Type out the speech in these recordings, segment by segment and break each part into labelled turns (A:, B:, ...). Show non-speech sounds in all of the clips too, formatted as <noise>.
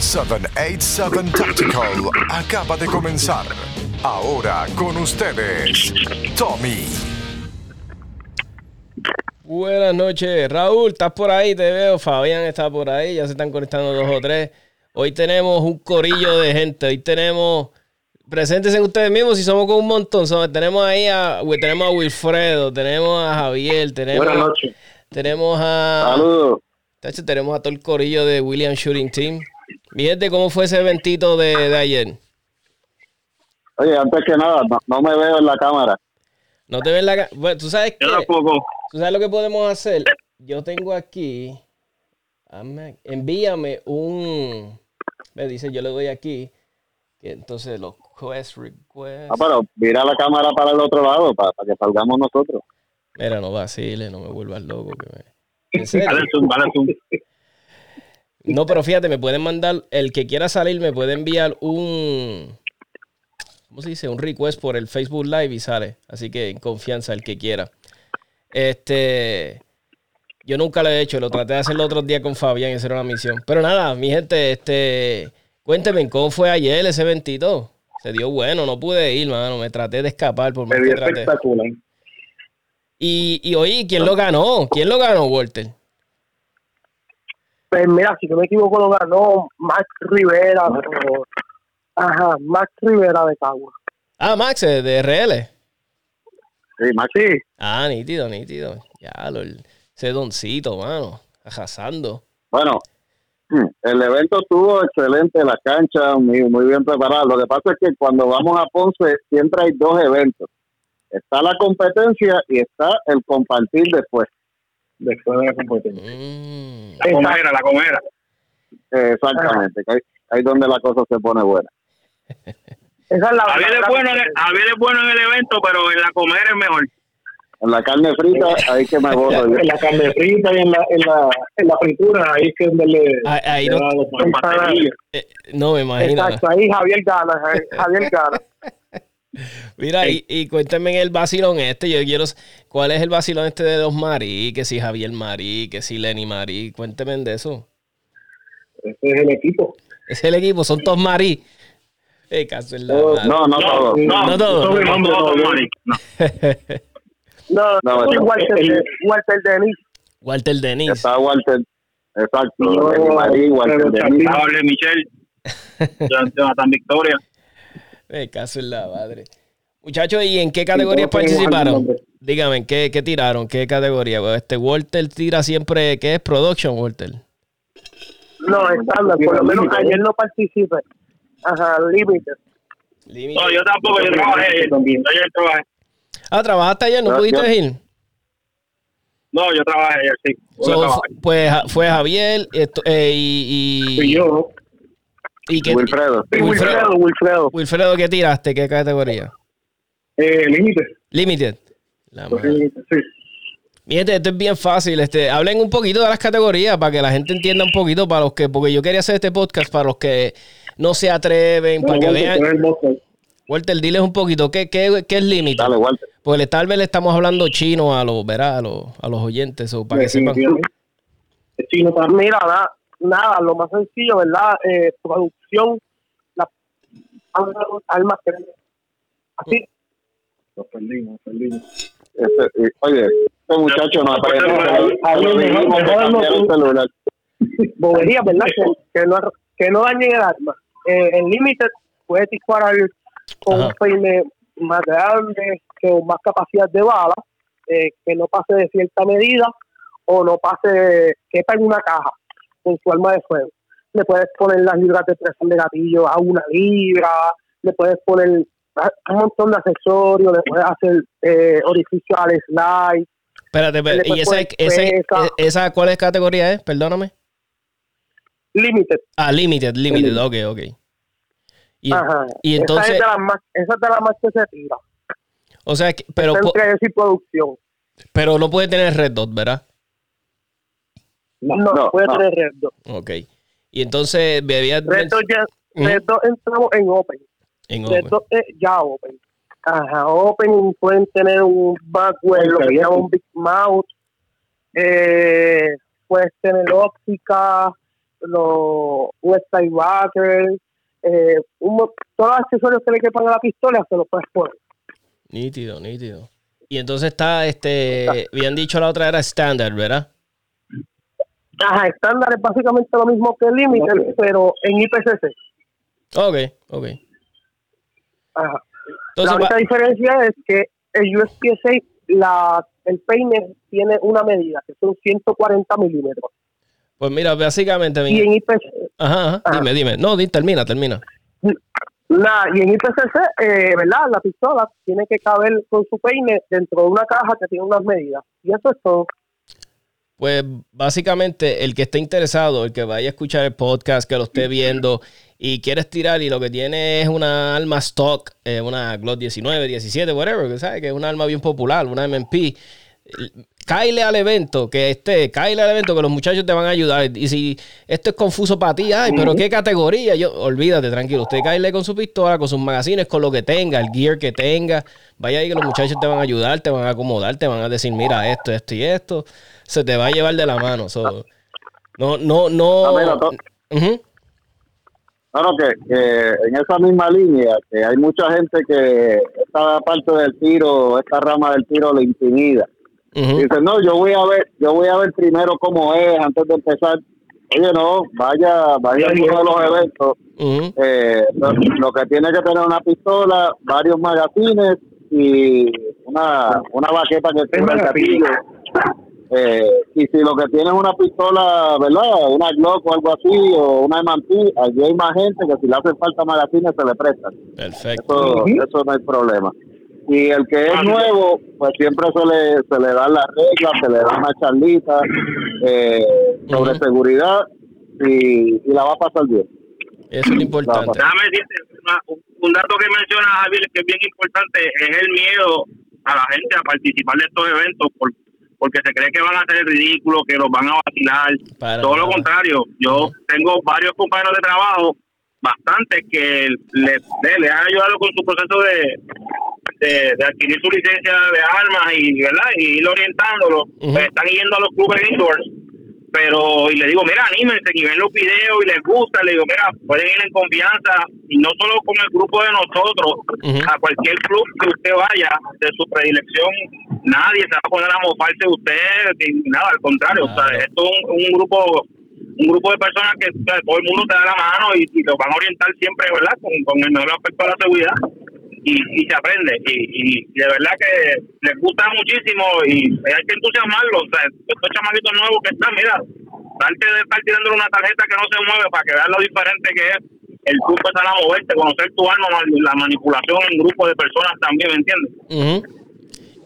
A: 787 Tactical acaba de comenzar. Ahora con ustedes, Tommy.
B: Buenas noches, Raúl, estás por ahí, te veo. Fabián está por ahí, ya se están conectando dos o tres. Hoy tenemos un corillo de gente. Hoy tenemos. Preséntense ustedes mismos si somos con un montón. tenemos ahí a, tenemos a Wilfredo, tenemos a Javier, tenemos.
C: Buenas noches.
B: Tenemos a.
C: Saludos.
B: Tenemos a todo el corillo de William Shooting Team. Mi gente, ¿cómo fue ese eventito de, ayer?
C: Oye, antes que nada, no, me veo en la cámara.
B: No te ves en la cámara. Bueno, tú sabes que. ¿Tú sabes lo que podemos hacer? Yo tengo aquí. Envíame un. Me dice, yo le doy aquí. Que entonces los quest requests.
C: Ah, pero mira la cámara para el otro lado, para, que salgamos nosotros.
B: Mira, no vacile, no me vuelvas loco. Que me... No, pero fíjate, me pueden mandar, el que quiera salir me puede enviar un, ¿cómo se dice? Un request por el Facebook Live y sale. Así que en confianza, el que quiera. Este, yo nunca lo he hecho, lo traté de hacer el otro día con Fabián y hacer una misión. Pero nada, mi gente, este, cuénteme, ¿cómo fue ayer ese eventito? Se dio bueno, no pude ir, mano, me traté de escapar por más que traté. espectacular. Y, y oye, ¿quién lo ganó? ¿Quién lo ganó, Walter?
D: Pues mira, si no me equivoco, lo ganó Max Rivera. ajá, Max Rivera de Cagua.
B: Ah, Max, de RL.
C: Sí, Max sí.
B: Ah, nítido, nítido. Ya, lo, ese doncito, mano, arrasando.
C: Bueno, el evento estuvo excelente, la cancha muy, muy bien preparada. Lo que pasa es que cuando vamos a Ponce siempre hay dos eventos. Está la competencia y está el compartir después. Después de la competencia. Mm. La comera, la comera. Exactamente, ahí, ahí donde la cosa se pone buena. <laughs>
E: Esa es la, Javier, es bueno, es bueno en el evento, pero en la comer es mejor.
C: En la carne frita, ahí que me voto <laughs>
D: En la carne frita y en la, en la, en la fritura, ahí que donde le.
B: Ahí, no, eh, no me imagino.
D: Exacto, ahí Javier gana, Javier gana. <laughs>
B: Mira, y, y cuéntame el vacilón este. Yo quiero. ¿Cuál es el vacilón este de dos Marí? Que si Javier Marí, que si Lenny Marí. Cuénteme de eso.
D: Ese es el equipo.
B: Es el equipo, son todos Marí. Eh, caso en la
C: no, no, no, todos.
B: No, no todos. No,
D: no, no, no, no, Walter, Walter Denis.
B: Walter Denis.
C: Está Walter. Exacto. Lenny Marí, Walter Denis.
E: Michelle. <laughs> Jonathan Victoria.
B: Me caso en la madre. Muchachos, ¿y en qué categorías participaron? Dígame, ¿en qué, qué, tiraron? ¿Qué categoría? Este Walter tira siempre, ¿qué es production, Walter?
D: No, estándar, por lo menos ayer no participé. Ajá, límite.
E: No, yo tampoco, yo trabajé ayer. Ayer trabajé.
B: Ah, ¿trabajaste ayer? ¿No, pudiste ir?
E: No, yo trabajé ayer, sí.
B: pues fue Javier eh, y,
D: y... yo.
B: ¿Y qué,
C: Wilfredo.
D: Wilfredo. Wilfredo.
B: Wilfredo, ¿qué tiraste? ¿Qué categoría?
D: Eh, Limited.
B: Limited.
D: La sí.
B: Miren, esto es bien fácil. Este, hablen un poquito de las categorías para que la gente entienda un poquito para los que, porque yo quería hacer este podcast para los que no se atreven, para que vean. Walter, diles un poquito, ¿qué, qué, qué es límite?
C: Dale, Walter.
B: Porque tal vez le estamos hablando chino a los, ¿verdad? A los, a los oyentes, o para que sepan.
D: Chino, mira, nada, lo más sencillo, ¿verdad? Eh, producción, la almas así.
C: Nos perdimos, perdimos. Este, oye, este muchacho no aprende.
D: Bobería, ¿verdad? Que, no, que no dañen el arma. Eh, el límite puede disparar con un peine más grande, con más capacidad de bala, eh, que no pase de cierta medida o no pase, que está en una caja con su arma de fuego. Le puedes poner las libras de presión de gatillo a una libra, le puedes poner un montón de accesorios, le puedes hacer eh, orificio al slide.
B: Espérate, ¿y esa, esa, esa, cuál es categoría es? Perdóname.
D: Limited.
B: Ah, limited, limited, ok, ok. Y,
D: Ajá.
B: y entonces...
D: Esa es, de las más, esa es de las más que se tira.
B: O sea, pero...
D: Entre producción.
B: Pero no puede tener red dot, ¿verdad?
D: No, no, puede tener red.
B: Ok. Y entonces bebía...
D: Red dot ya... Red entramos en open.
B: En red
D: dot es ya open. Ajá, open pueden tener un backwell, lo que llaman un big mouth. Eh, puedes tener óptica, los West Backers, eh, todos los accesorios que le quepan a la pistola se los puedes poner.
B: Nítido, nítido. Y entonces está, este, habían dicho la otra era estándar, ¿verdad?
D: Ajá, estándar es básicamente lo mismo que el límite, pero en IPCC.
B: Ok, ok.
D: Ajá. la única diferencia es que el USPSA, la, el peine tiene una medida, que son 140 milímetros.
B: Pues mira, básicamente...
D: Y en IPCC...
B: Ajá, dime, dime. No, termina, termina.
D: Nada, y en IPCC, eh, ¿verdad? La pistola tiene que caber con su peine dentro de una caja que tiene unas medidas. Y eso es todo.
B: Pues básicamente el que esté interesado, el que vaya a escuchar el podcast, que lo esté viendo y quieres tirar y lo que tiene es una alma stock, eh, una Glock 19, 17, whatever, que sabe que es una arma bien popular, una MMP. Caile al evento, que esté, caile al evento, que los muchachos te van a ayudar. Y si esto es confuso para ti, ay, pero qué categoría, yo, olvídate, tranquilo. Usted caile con su pistola, con sus magazines, con lo que tenga, el gear que tenga. Vaya ahí que los muchachos te van a ayudar, te van a acomodar, te van a decir, mira, esto, esto y esto. Se te va a llevar de la mano. no, no, no.
C: Claro que, en esa misma línea, que hay mucha gente que esta parte del tiro, esta rama del tiro le intimida. Dice, no, yo voy a ver, yo voy a ver primero cómo es antes de empezar. Oye, no, vaya, vaya a uno de los eventos. Eh, lo, que tiene que tener una pistola, varios magazines y una, una baqueta que tenga el gatillo. Eh, y si lo que tiene es una pistola, ¿verdad? Una Glock o algo así, o una MMP, allí hay más gente que si le hace falta magazines se le prestan.
B: Perfecto.
C: Eso, eso no hay problema. Y el que es nuevo, pues siempre se le, se le dan las reglas, se le da una charlita eh, sobre seguridad y, y, la va a pasar bien.
B: Eso es lo importante.
E: Déjame decirte, un dato que menciona Javier que es bien importante es el miedo a la gente a participar de estos eventos por, porque se cree que van a hacer ridículo, que los van a vacilar. Todo lo contrario, yo tengo varios compañeros de trabajo, bastantes, que le, le, han ayudado con su proceso de, de, adquirir su licencia de armas y, ¿verdad? y ir orientándolo. Pues están yendo a los clubes indoors pero y le digo, mira, anímense y ven los videos y les gusta, le digo, mira, pueden ir en confianza y no solo con el grupo de nosotros, a cualquier club que usted vaya de su predilección, nadie se va a poner a mofarse de usted, ni nada, al contrario, o sea, esto es un, grupo un grupo de personas que todo el mundo te da la mano y, y los van a orientar siempre, ¿verdad? Con, con el mejor aspecto de la seguridad y, se aprende. Y, de verdad que les gusta muchísimo y hay que entusiasmarlos. O sea, estos nuevos que están, mira, darte de estar tirando una tarjeta que no se mueve para que veas lo diferente que es el tú empezar a moverte, conocer tu arma, la manipulación en grupo de personas también, ¿me entiendes?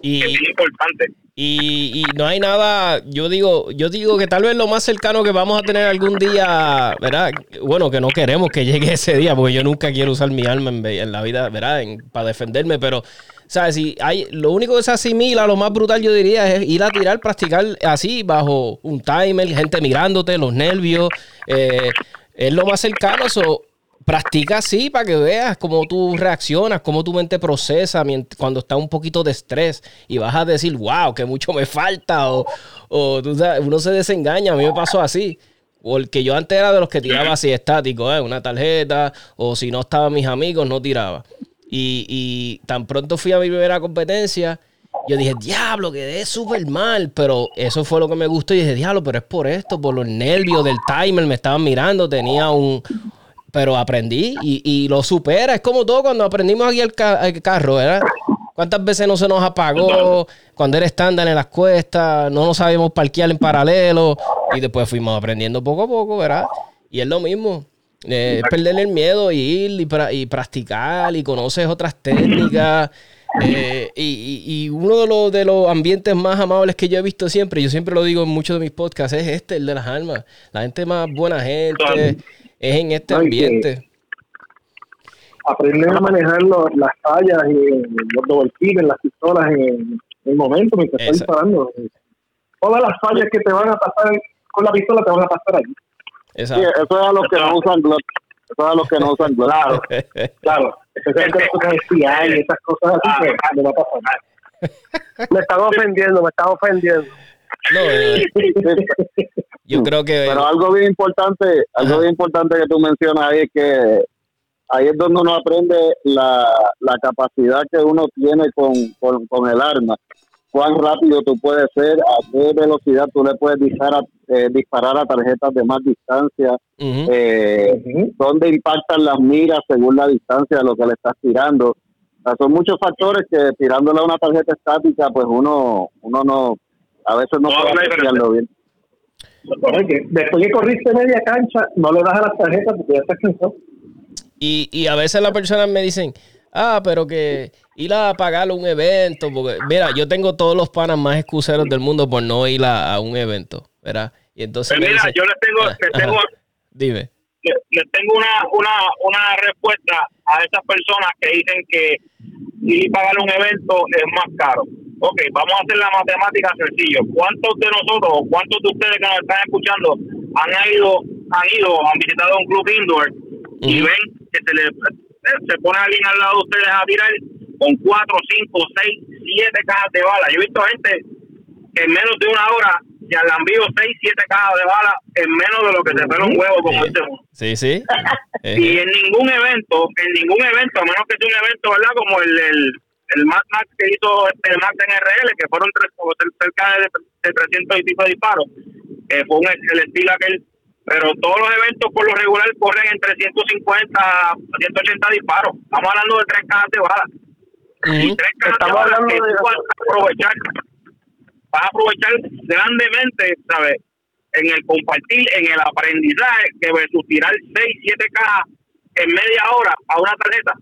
B: y,
E: es importante.
B: Y, no hay nada, yo digo, yo digo que tal vez lo más cercano que vamos a tener algún día, ¿verdad? Bueno, que no queremos que <laughs> llegue ese día, porque yo nunca quiero usar mi arma en, la vida, ¿verdad? para defenderme, pero, ¿sabes? Si hay, lo único que se asimila, lo más brutal yo diría, es ir a tirar, practicar así, bajo un timer, gente mirándote, los nervios, eh, es lo más cercano, eso practica así para que veas cómo tú reaccionas, cómo tu mente procesa cuando está un poquito de estrés y vas a decir, wow, que mucho me falta o, uno se desengaña, a mí me pasó así. Porque yo antes era de los que tiraba así estático, ¿eh? una tarjeta, o si no estaban mis amigos, no tiraba. Y, y tan pronto fui a mi primera competencia, yo dije, diablo, quedé súper mal. Pero eso fue lo que me gustó. Y dije, diablo, pero es por esto, por los nervios del timer. Me estaban mirando, tenía un, pero aprendí y, y, lo supera. Es como todo cuando aprendimos aquí el, carro, ¿verdad? ¿Cuántas veces no se nos apagó cuando era estándar en las cuestas? No nos sabíamos parquear en paralelo y después fuimos aprendiendo poco a poco, ¿verdad? Y es lo mismo. Eh, es el miedo y ir y, y, practicar y conoces otras técnicas. Eh, y, y, uno de los, de los ambientes más amables que yo he visto siempre, yo siempre lo digo en muchos de mis podcasts, es este, el de las almas. La gente más buena gente, es en este ambiente.
F: Aprender a manejar las fallas y los double en las pistolas en, el momento en que estás disparando. Todas las fallas que te van a pasar con la pistola te van a pasar ahí.
C: eso es a los que no usan Glock. Eso es a los que no usan Glock.
F: Claro, <laughs> claro. Especialmente cosas y esas cosas así que me va a pasar. <laughs>
D: Me están ofendiendo, me están ofendiendo.
B: No, eh, yo creo que...
C: Pero algo bien importante, algo bien importante que tú mencionas ahí es que ahí es donde uno aprende la, la capacidad que uno tiene con, con, el arma. Cuán rápido tú puedes ser, a qué velocidad tú le puedes disparar, eh, disparar a tarjetas de más distancia, eh, dónde impactan las miras según la distancia de lo que le estás tirando. son muchos factores que tirándole a una tarjeta estática, pues uno, uno no, a veces no, puede apreciarlo bien.
F: después que corriste media cancha, no le das a las tarjetas porque ya estás cansado.
B: Y, y a veces las personas me dicen, ah, pero que ir a pagar un evento, porque mira, yo tengo todos los panas más excuseros del mundo por no ir a, un evento, ¿verdad? Y entonces...
E: Pues mira, yo les tengo, les <laughs> tengo, <laughs>
B: dime.
E: Les, tengo una, una, una respuesta a esas personas que dicen que ir a pagar un evento es más caro. Ok, vamos a hacer la matemática sencillo. ¿Cuántos de nosotros o cuántos de ustedes que nos están escuchando han ido, han ido, han visitado un club indoor y ven que se le se pone alguien al lado de ustedes a tirar con cuatro, cinco, seis, siete cajas de bala. Yo he visto gente que en menos de una hora se han enviado seis, siete cajas de bala en menos de lo que se pone un huevo como este
B: Sí, sí. <laughs>
E: y en ningún evento, en ningún evento, a menos que sea un evento, ¿verdad? Como el, el, el Max que hizo este Max en RL, que fueron tres, cerca de, de 300 y pico de disparos, eh, fue un, el estilo aquel pero todos los eventos por lo regular corren entre 150 a 180 disparos. Estamos hablando de tres cajas de balas. Y tres cajas de balas que tú vas a aprovechar, vas a aprovechar grandemente, ¿sabes? En el compartir, en el aprendizaje, que versus tirar 6, 7 cajas en media hora a una tarjeta.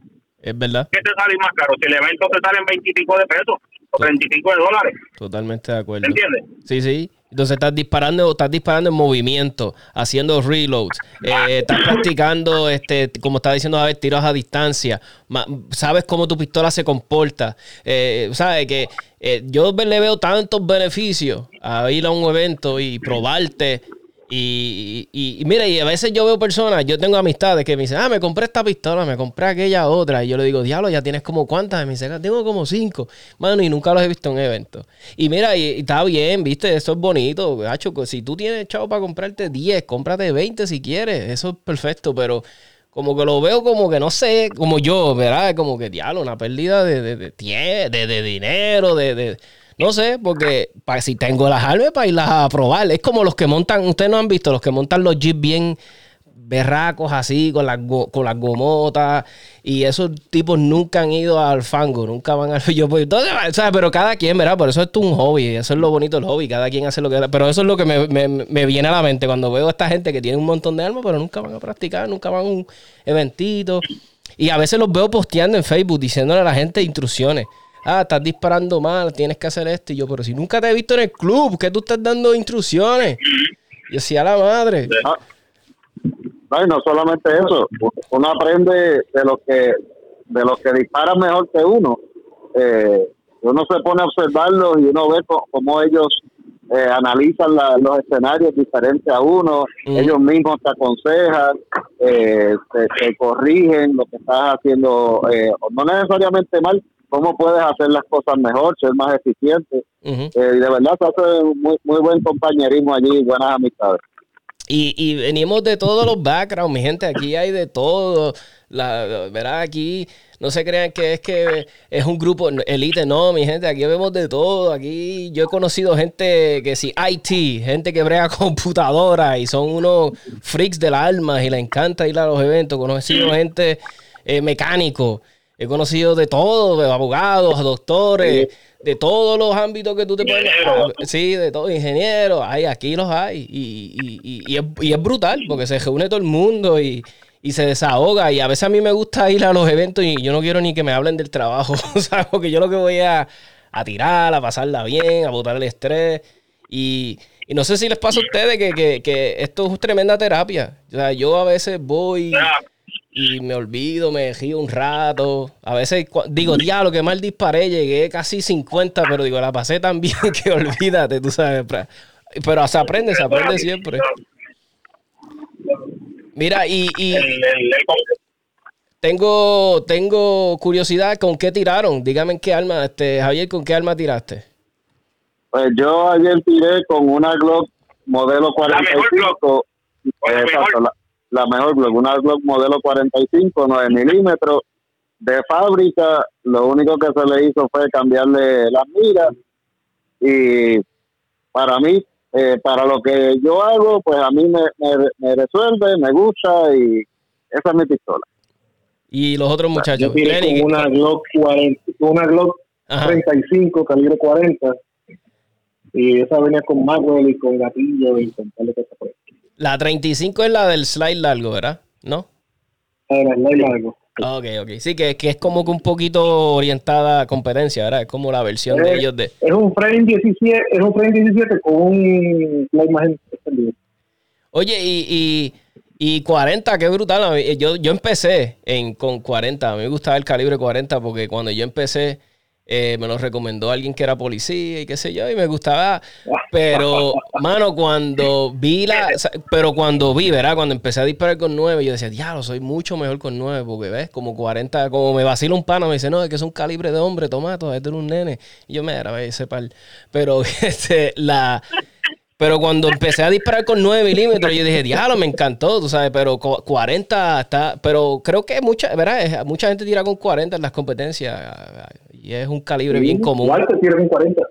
B: Es verdad.
E: ¿Qué te sale más caro? Si el evento te sale en 25 de pesos o 35 de dólares.
B: Totalmente de acuerdo.
E: ¿Entiendes?
B: Sí, sí. Entonces estás disparando, estás disparando en movimiento, haciendo reloads, eh, estás practicando, este, como estaba diciendo a ver, tiros a distancia, sabes cómo tu pistola se comporta, eh, sabes que eh, yo le veo tantos beneficios a ir a un evento y probarte y, y, mira, y a veces yo veo personas, yo tengo amistades que me dicen, ah, me compré esta pistola, me compré aquella otra. Y yo le digo, diablo, ya tienes como cuántas. Y me dice, ah, tengo como cinco. Mano, y nunca los he visto en evento. Y mira, y, está bien, viste, eso es bonito. Gacho, si tú tienes chavo para comprarte 10, cómprate 20 si quieres. Eso es perfecto, pero como que lo veo como que no sé, como yo, ¿verdad? Como que, diablo, una pérdida de, de, de, de, de dinero, de no sé, porque si tengo las armas para irlas a probar. Es como los que montan, ustedes no han visto, los que montan los jeeps bien berracos así, con las, con las gomotas. Y esos tipos nunca han ido al fango, nunca van al. <laughs> Yo, pues, entonces, ¿sabes? Pero cada quien, ¿verdad? Por eso es un hobby. Eso es lo bonito del hobby. Cada quien hace lo que. Pero eso es lo que me, me, me, viene a la mente cuando veo a esta gente que tiene un montón de armas, pero nunca van a practicar, nunca van a un eventito. Y a veces los veo posteando en Facebook diciéndole a la gente instrucciones ah, estás disparando mal, tienes que hacer esto. Y yo, pero si nunca te he visto en el club, ¿qué tú estás dando instrucciones? Y decía la madre.
C: Ah, no, no solamente eso, uno aprende de los que de los que disparan mejor que uno. Eh, uno se pone a observarlos y uno ve cómo ellos eh, analizan los escenarios diferentes a uno, ellos mismos te aconsejan, eh, te, corrigen lo que estás haciendo, no necesariamente mal, cómo puedes hacer las cosas mejor, ser más eficiente. Eh, y de verdad se hace muy, muy buen compañerismo allí, buenas amistades.
B: Y, y venimos de todos los backgrounds, mi gente, aquí hay de todo. La. Aquí no se crean que es que es un grupo elite, no, mi gente, aquí vemos de todo. Aquí yo he conocido gente que sí, IT, gente que brega <laughs> computadora y son unos freaks del alma y le encanta ir a los eventos. He conocido gente eh, mecánico He conocido de todo, de abogados, doctores, de todos los ámbitos que tú te puedes... Sí, de todos, ingenieros. Hay, aquí los hay. Y, y, es, brutal porque se reúne todo el mundo y, se desahoga. Y a veces a mí me gusta ir a los eventos y yo no quiero ni que me hablen del trabajo, <laughs> ¿sabes? Porque yo lo que voy a, a tirar, a pasarla bien, a botar el estrés. Y, no sé si les pasa a ustedes que, que, que, esto es tremenda terapia. O sea, yo a veces voy y me olvido, me río un rato. A veces digo, diablo, que mal disparé, llegué casi 50, pero digo, la pasé tan bien <laughs> que olvídate, tú sabes. Pero se aprende, se aprende siempre. Mira, y, tengo, tengo curiosidad con qué tiraron. Dígame en qué arma, este, Javier, ¿con qué arma tiraste?
C: Pues yo ayer tiré con una Glock modelo 45. La mejor La, mejor Glock, una Glock modelo 45, 9 milímetros de fábrica. Lo único que se le hizo fue cambiarle las miras. Y para mí, eh, para lo que yo hago, pues a mí me, me, resuelve, me gusta y esa es mi pistola.
B: Y los otros muchachos.
F: Yo una Glock 40, una Glock 35, calibre 40. Y esa venía con Magwell y con gatillo y con tal de cosas por
B: La 35 es la del slide largo, ¿verdad? ¿No?
F: Slide largo.
B: Ok, ok. Sí, que, que, es como que un poquito orientada a competencia, ¿verdad? Es como la versión de ellos de...
F: Es un frame 17, es un frame 17 con un, la imagen extendida.
B: Oye, y, y, y, 40, qué brutal. Yo, yo empecé en, con 40. A mí me gustaba el calibre 40 porque cuando yo empecé eh, me lo recomendó alguien que era policía y qué sé yo, y me gustaba. Pero, <laughs> mano, cuando vi la. Pero cuando vi, ¿verdad? Cuando empecé a disparar con 9, yo decía, diablo, soy mucho mejor con 9, porque ves, como 40, como me vacila un pana, me dice, no, es que es un calibre de hombre, tomato, es un nene. Y yo me era, ese par. Pero, <laughs> este, la. Pero cuando empecé a disparar con 9 milímetros, yo dije, diablo, me encantó, tú sabes, pero 40 está. Pero creo que mucha, ¿verdad? Mucha gente tira con 40 en las competencias. Y es un calibre bien común.
F: Walter tira con 40.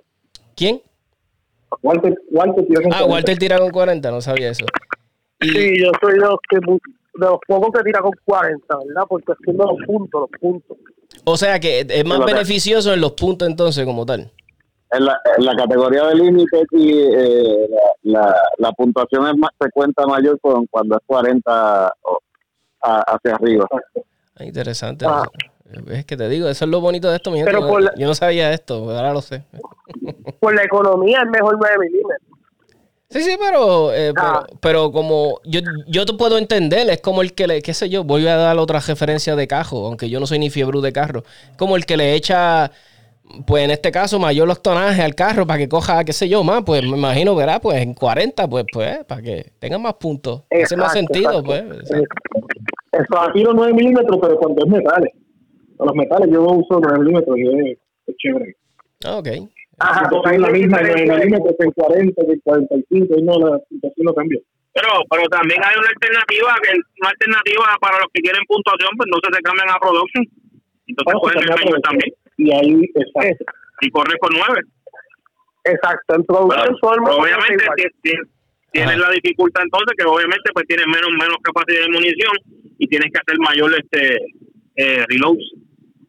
B: ¿Quién?
F: Walter, Walter tira con 40.
B: Ah, Walter tira con 40, no sabía eso.
D: Sí, yo soy de los, que, de los pocos que tira con 40, ¿verdad? Porque haciendo los puntos, los puntos.
B: O sea que es más beneficioso en los puntos entonces como tal
C: en la, en la categoría de límites y eh, la, la, puntuación es más, se cuenta mayor con, cuando es 40 hacia arriba.
B: Ah, interesante. Ah. Es que te digo, eso es lo bonito de esto, mi Pero Yo no sabía esto, ahora lo sé.
D: Por la economía es mejor 9 milímetros.
B: Sí, sí, pero, eh, ah. pero, como yo, yo te puedo entender, es como el que le, qué sé yo, voy a dar otra referencia de cajo, aunque yo no soy ni fiebre de carro, como el que le echa pues en este caso, mayor los tonajes al carro para que coja, qué sé yo, más, pues me imagino, verá, pues en 40, pues, pues, para que tenga más puntos. Hace más sentido, pues.
F: Eso, aquí los 9 milímetros, pero cuando es metales. Los metales yo uso 9 milímetros y es, chévere.
B: Ah, ok.
F: Ajá, porque es la misma 9 milímetros en 40, en 45, y no, la puntuación no cambia.
E: Pero, pero también hay una alternativa, que una alternativa para los que quieren puntuación, pues no se cambian a production. Entonces pueden el también
F: y ahí exacto.
E: y corre con nueve.
D: Exacto en producción
E: obviamente tienes la dificultad entonces que obviamente pues tienes menos menos capacidad de munición y tienes que hacer mayor este eh, reloads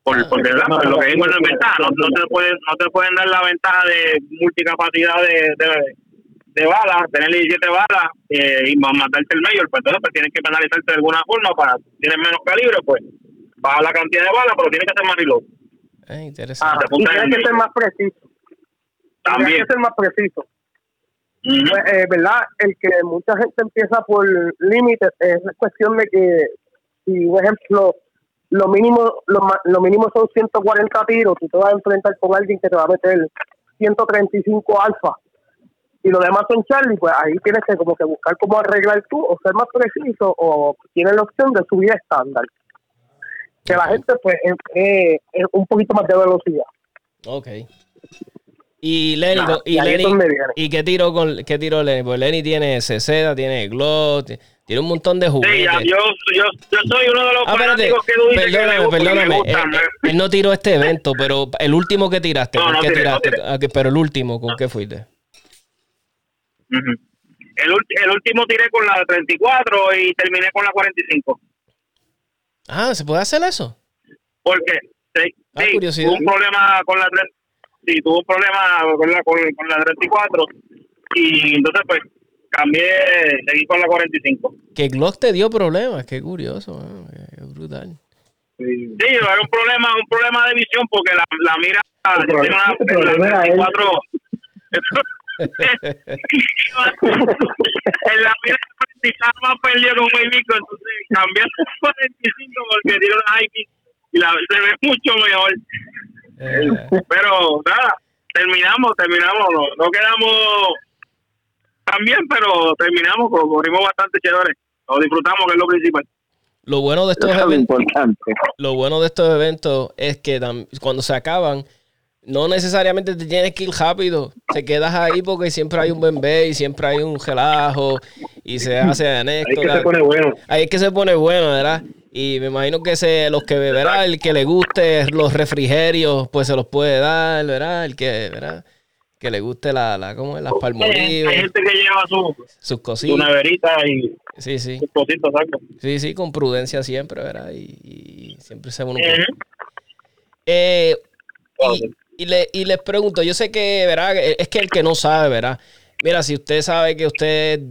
E: por, ah, porque lo que digo es la ventaja no, no, te pueden no te pueden dar la ventaja de multicapacidad de, de, de balas tener 17 balas eh, y matarte el mayor pues entonces pues tienes que penalizarte de alguna forma para tienes menos calibre pues baja la cantidad de balas pero tienes que hacer más reload
B: eh, interesante.
D: Ah, y tiene que ser más preciso. También. Tiene que ser más preciso. Pues, eh, ¿Verdad? El que mucha gente empieza por límites es cuestión de que, si, por ejemplo, lo mínimo, lo, lo, mínimo son 140 tiros, tú te vas a enfrentar con alguien que te va a meter 135 alfa y lo demás son Charlie, pues ahí tienes que como que buscar cómo arreglar tú o ser más preciso o tienes la opción de subir estándar que la gente pues es, un poquito más de velocidad.
B: Ok. Y Lenny, y, y, qué tiro con qué tiro Lenny? Pues Lenny tiene CZ, tiene Glock, tiene un montón de juguetes. Sí,
E: yo, yo, yo soy uno de los ah, fanáticos que tú dices perdóname,
B: que perdóname. Eh, eh, él, no tiró este evento, pero el último que tiraste, no, no qué tiraste? Ah, pero el último, ¿con qué fuiste?
E: el, el último tiré con la 34 y terminé con la 45.
B: Ah, ¿se puede hacer eso?
E: Porque sí, ah, tuvo un problema con la sí, tuvo un problema con la, con, la 34 y entonces pues cambié, seguí con la 45.
B: Que Glock te dio problemas, qué curioso, qué brutal.
E: Sí, sí hay un problema, un problema de visión porque la, la mira tiene una, la 34 <laughs> en la mira estaba más perdido con un entonces cambié <laughs> a 45 porque una IP y la, se ve mucho mejor. Eh. Pero nada, terminamos, terminamos, no, no quedamos tan bien, pero terminamos, corrimos bastante chévere, lo disfrutamos, que es lo principal.
B: Lo bueno de estos eventos, lo bueno de estos eventos es que cuando se acaban, no necesariamente te tienes que ir rápido. Te quedas ahí porque siempre hay un bebé y siempre hay un relajo y se hace anécdota.
F: Ahí es que se pone bueno.
B: Ahí es que se pone bueno, ¿verdad? Y me imagino que se, los que beberá, el que le guste los refrigerios, pues se los puede dar, ¿verdad? El que, ¿verdad? Que le guste la, la ¿cómo es? Las palmolives.
E: Hay gente que lleva su,
B: sus cositas.
E: Su neverita y
B: sí, sí.
E: sus cositas.
B: Sí, sí, con prudencia siempre, ¿verdad? Y, y siempre se uno. eh, y, y, le, y les pregunto, yo sé que, ¿verdad? Es que el que no sabe, ¿verdad? Mira, si usted sabe que usted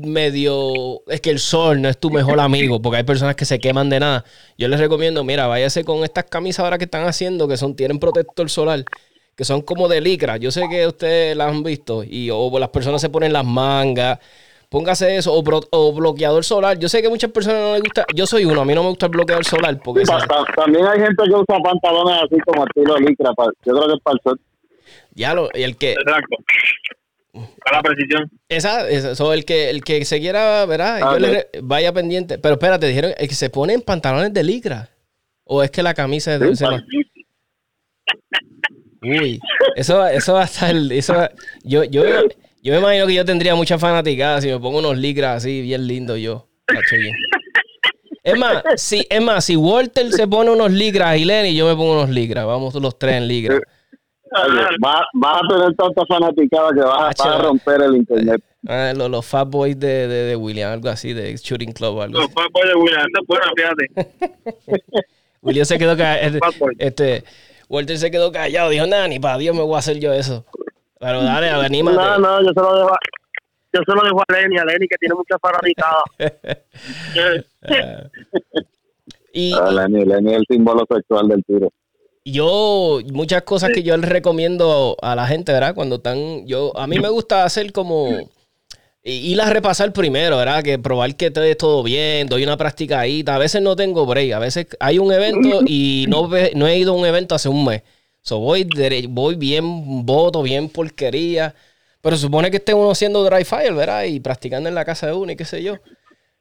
B: medio. Es que el sol no es tu mejor amigo, porque hay personas que se queman de nada. Yo les recomiendo, mira, váyase con estas camisas ahora que están haciendo, que son, tienen protector solar, que son como de licra. Yo sé que ustedes las han visto, y o las personas se ponen las mangas. Póngase eso, o, o, bloqueador solar. Yo sé que muchas personas no les gusta. Yo soy uno, a mí no me gusta el bloqueador solar. Porque
C: sí, también hay gente que usa pantalones así como estilo licra. Yo creo que es para el sol.
B: Ya lo, y el que.
E: Exacto. A la precisión.
B: Esa, eso, el que, el que se quiera, ¿verdad? Ah, le, vaya pendiente. Pero espérate, dijeron, el que se pone en pantalones de licra. ¿O es que la camisa es de
C: sí,
B: Uy, eso, eso va a estar. Eso, yo, yo, yo me imagino que yo tendría mucha fanaticada si me pongo unos licras así, bien lindo yo. Es más, si, es más, si Walter se pone unos ligras y Lenny, yo me pongo unos ligras. Vamos los tres en ligras.
C: Vas, a tener tanta fanaticada que vas, a romper el internet.
B: Ah, los, los Fat Boys de, de, de, William, algo así, de Shooting Club. Algo
E: los Fat Boys de William, esto es bueno, fíjate. <laughs>
B: William se quedó callado. Este, Walter se quedó callado, dijo, nada, ni para Dios me voy a hacer yo eso. Pero dale, <laughs> anímate.
D: No, no, yo se lo dejo a, yo se lo dejo a Lenny, a Lenny que tiene mucha fanaticada. <laughs>
C: y, ah, Lenny, Lenny es el símbolo sexual del tiro
B: yo, muchas cosas que yo les recomiendo a la gente, ¿verdad? Cuando están, yo, a mí me gusta hacer como, ir a repasar primero, ¿verdad? Que probar que esté todo bien, doy una ahí. A veces no tengo break, a veces hay un evento y no, no he ido a un evento hace un mes. So voy, voy bien voto, bien porquería. Pero supone que esté uno haciendo dry fire, ¿verdad? Y practicando en la casa de uno y qué sé yo.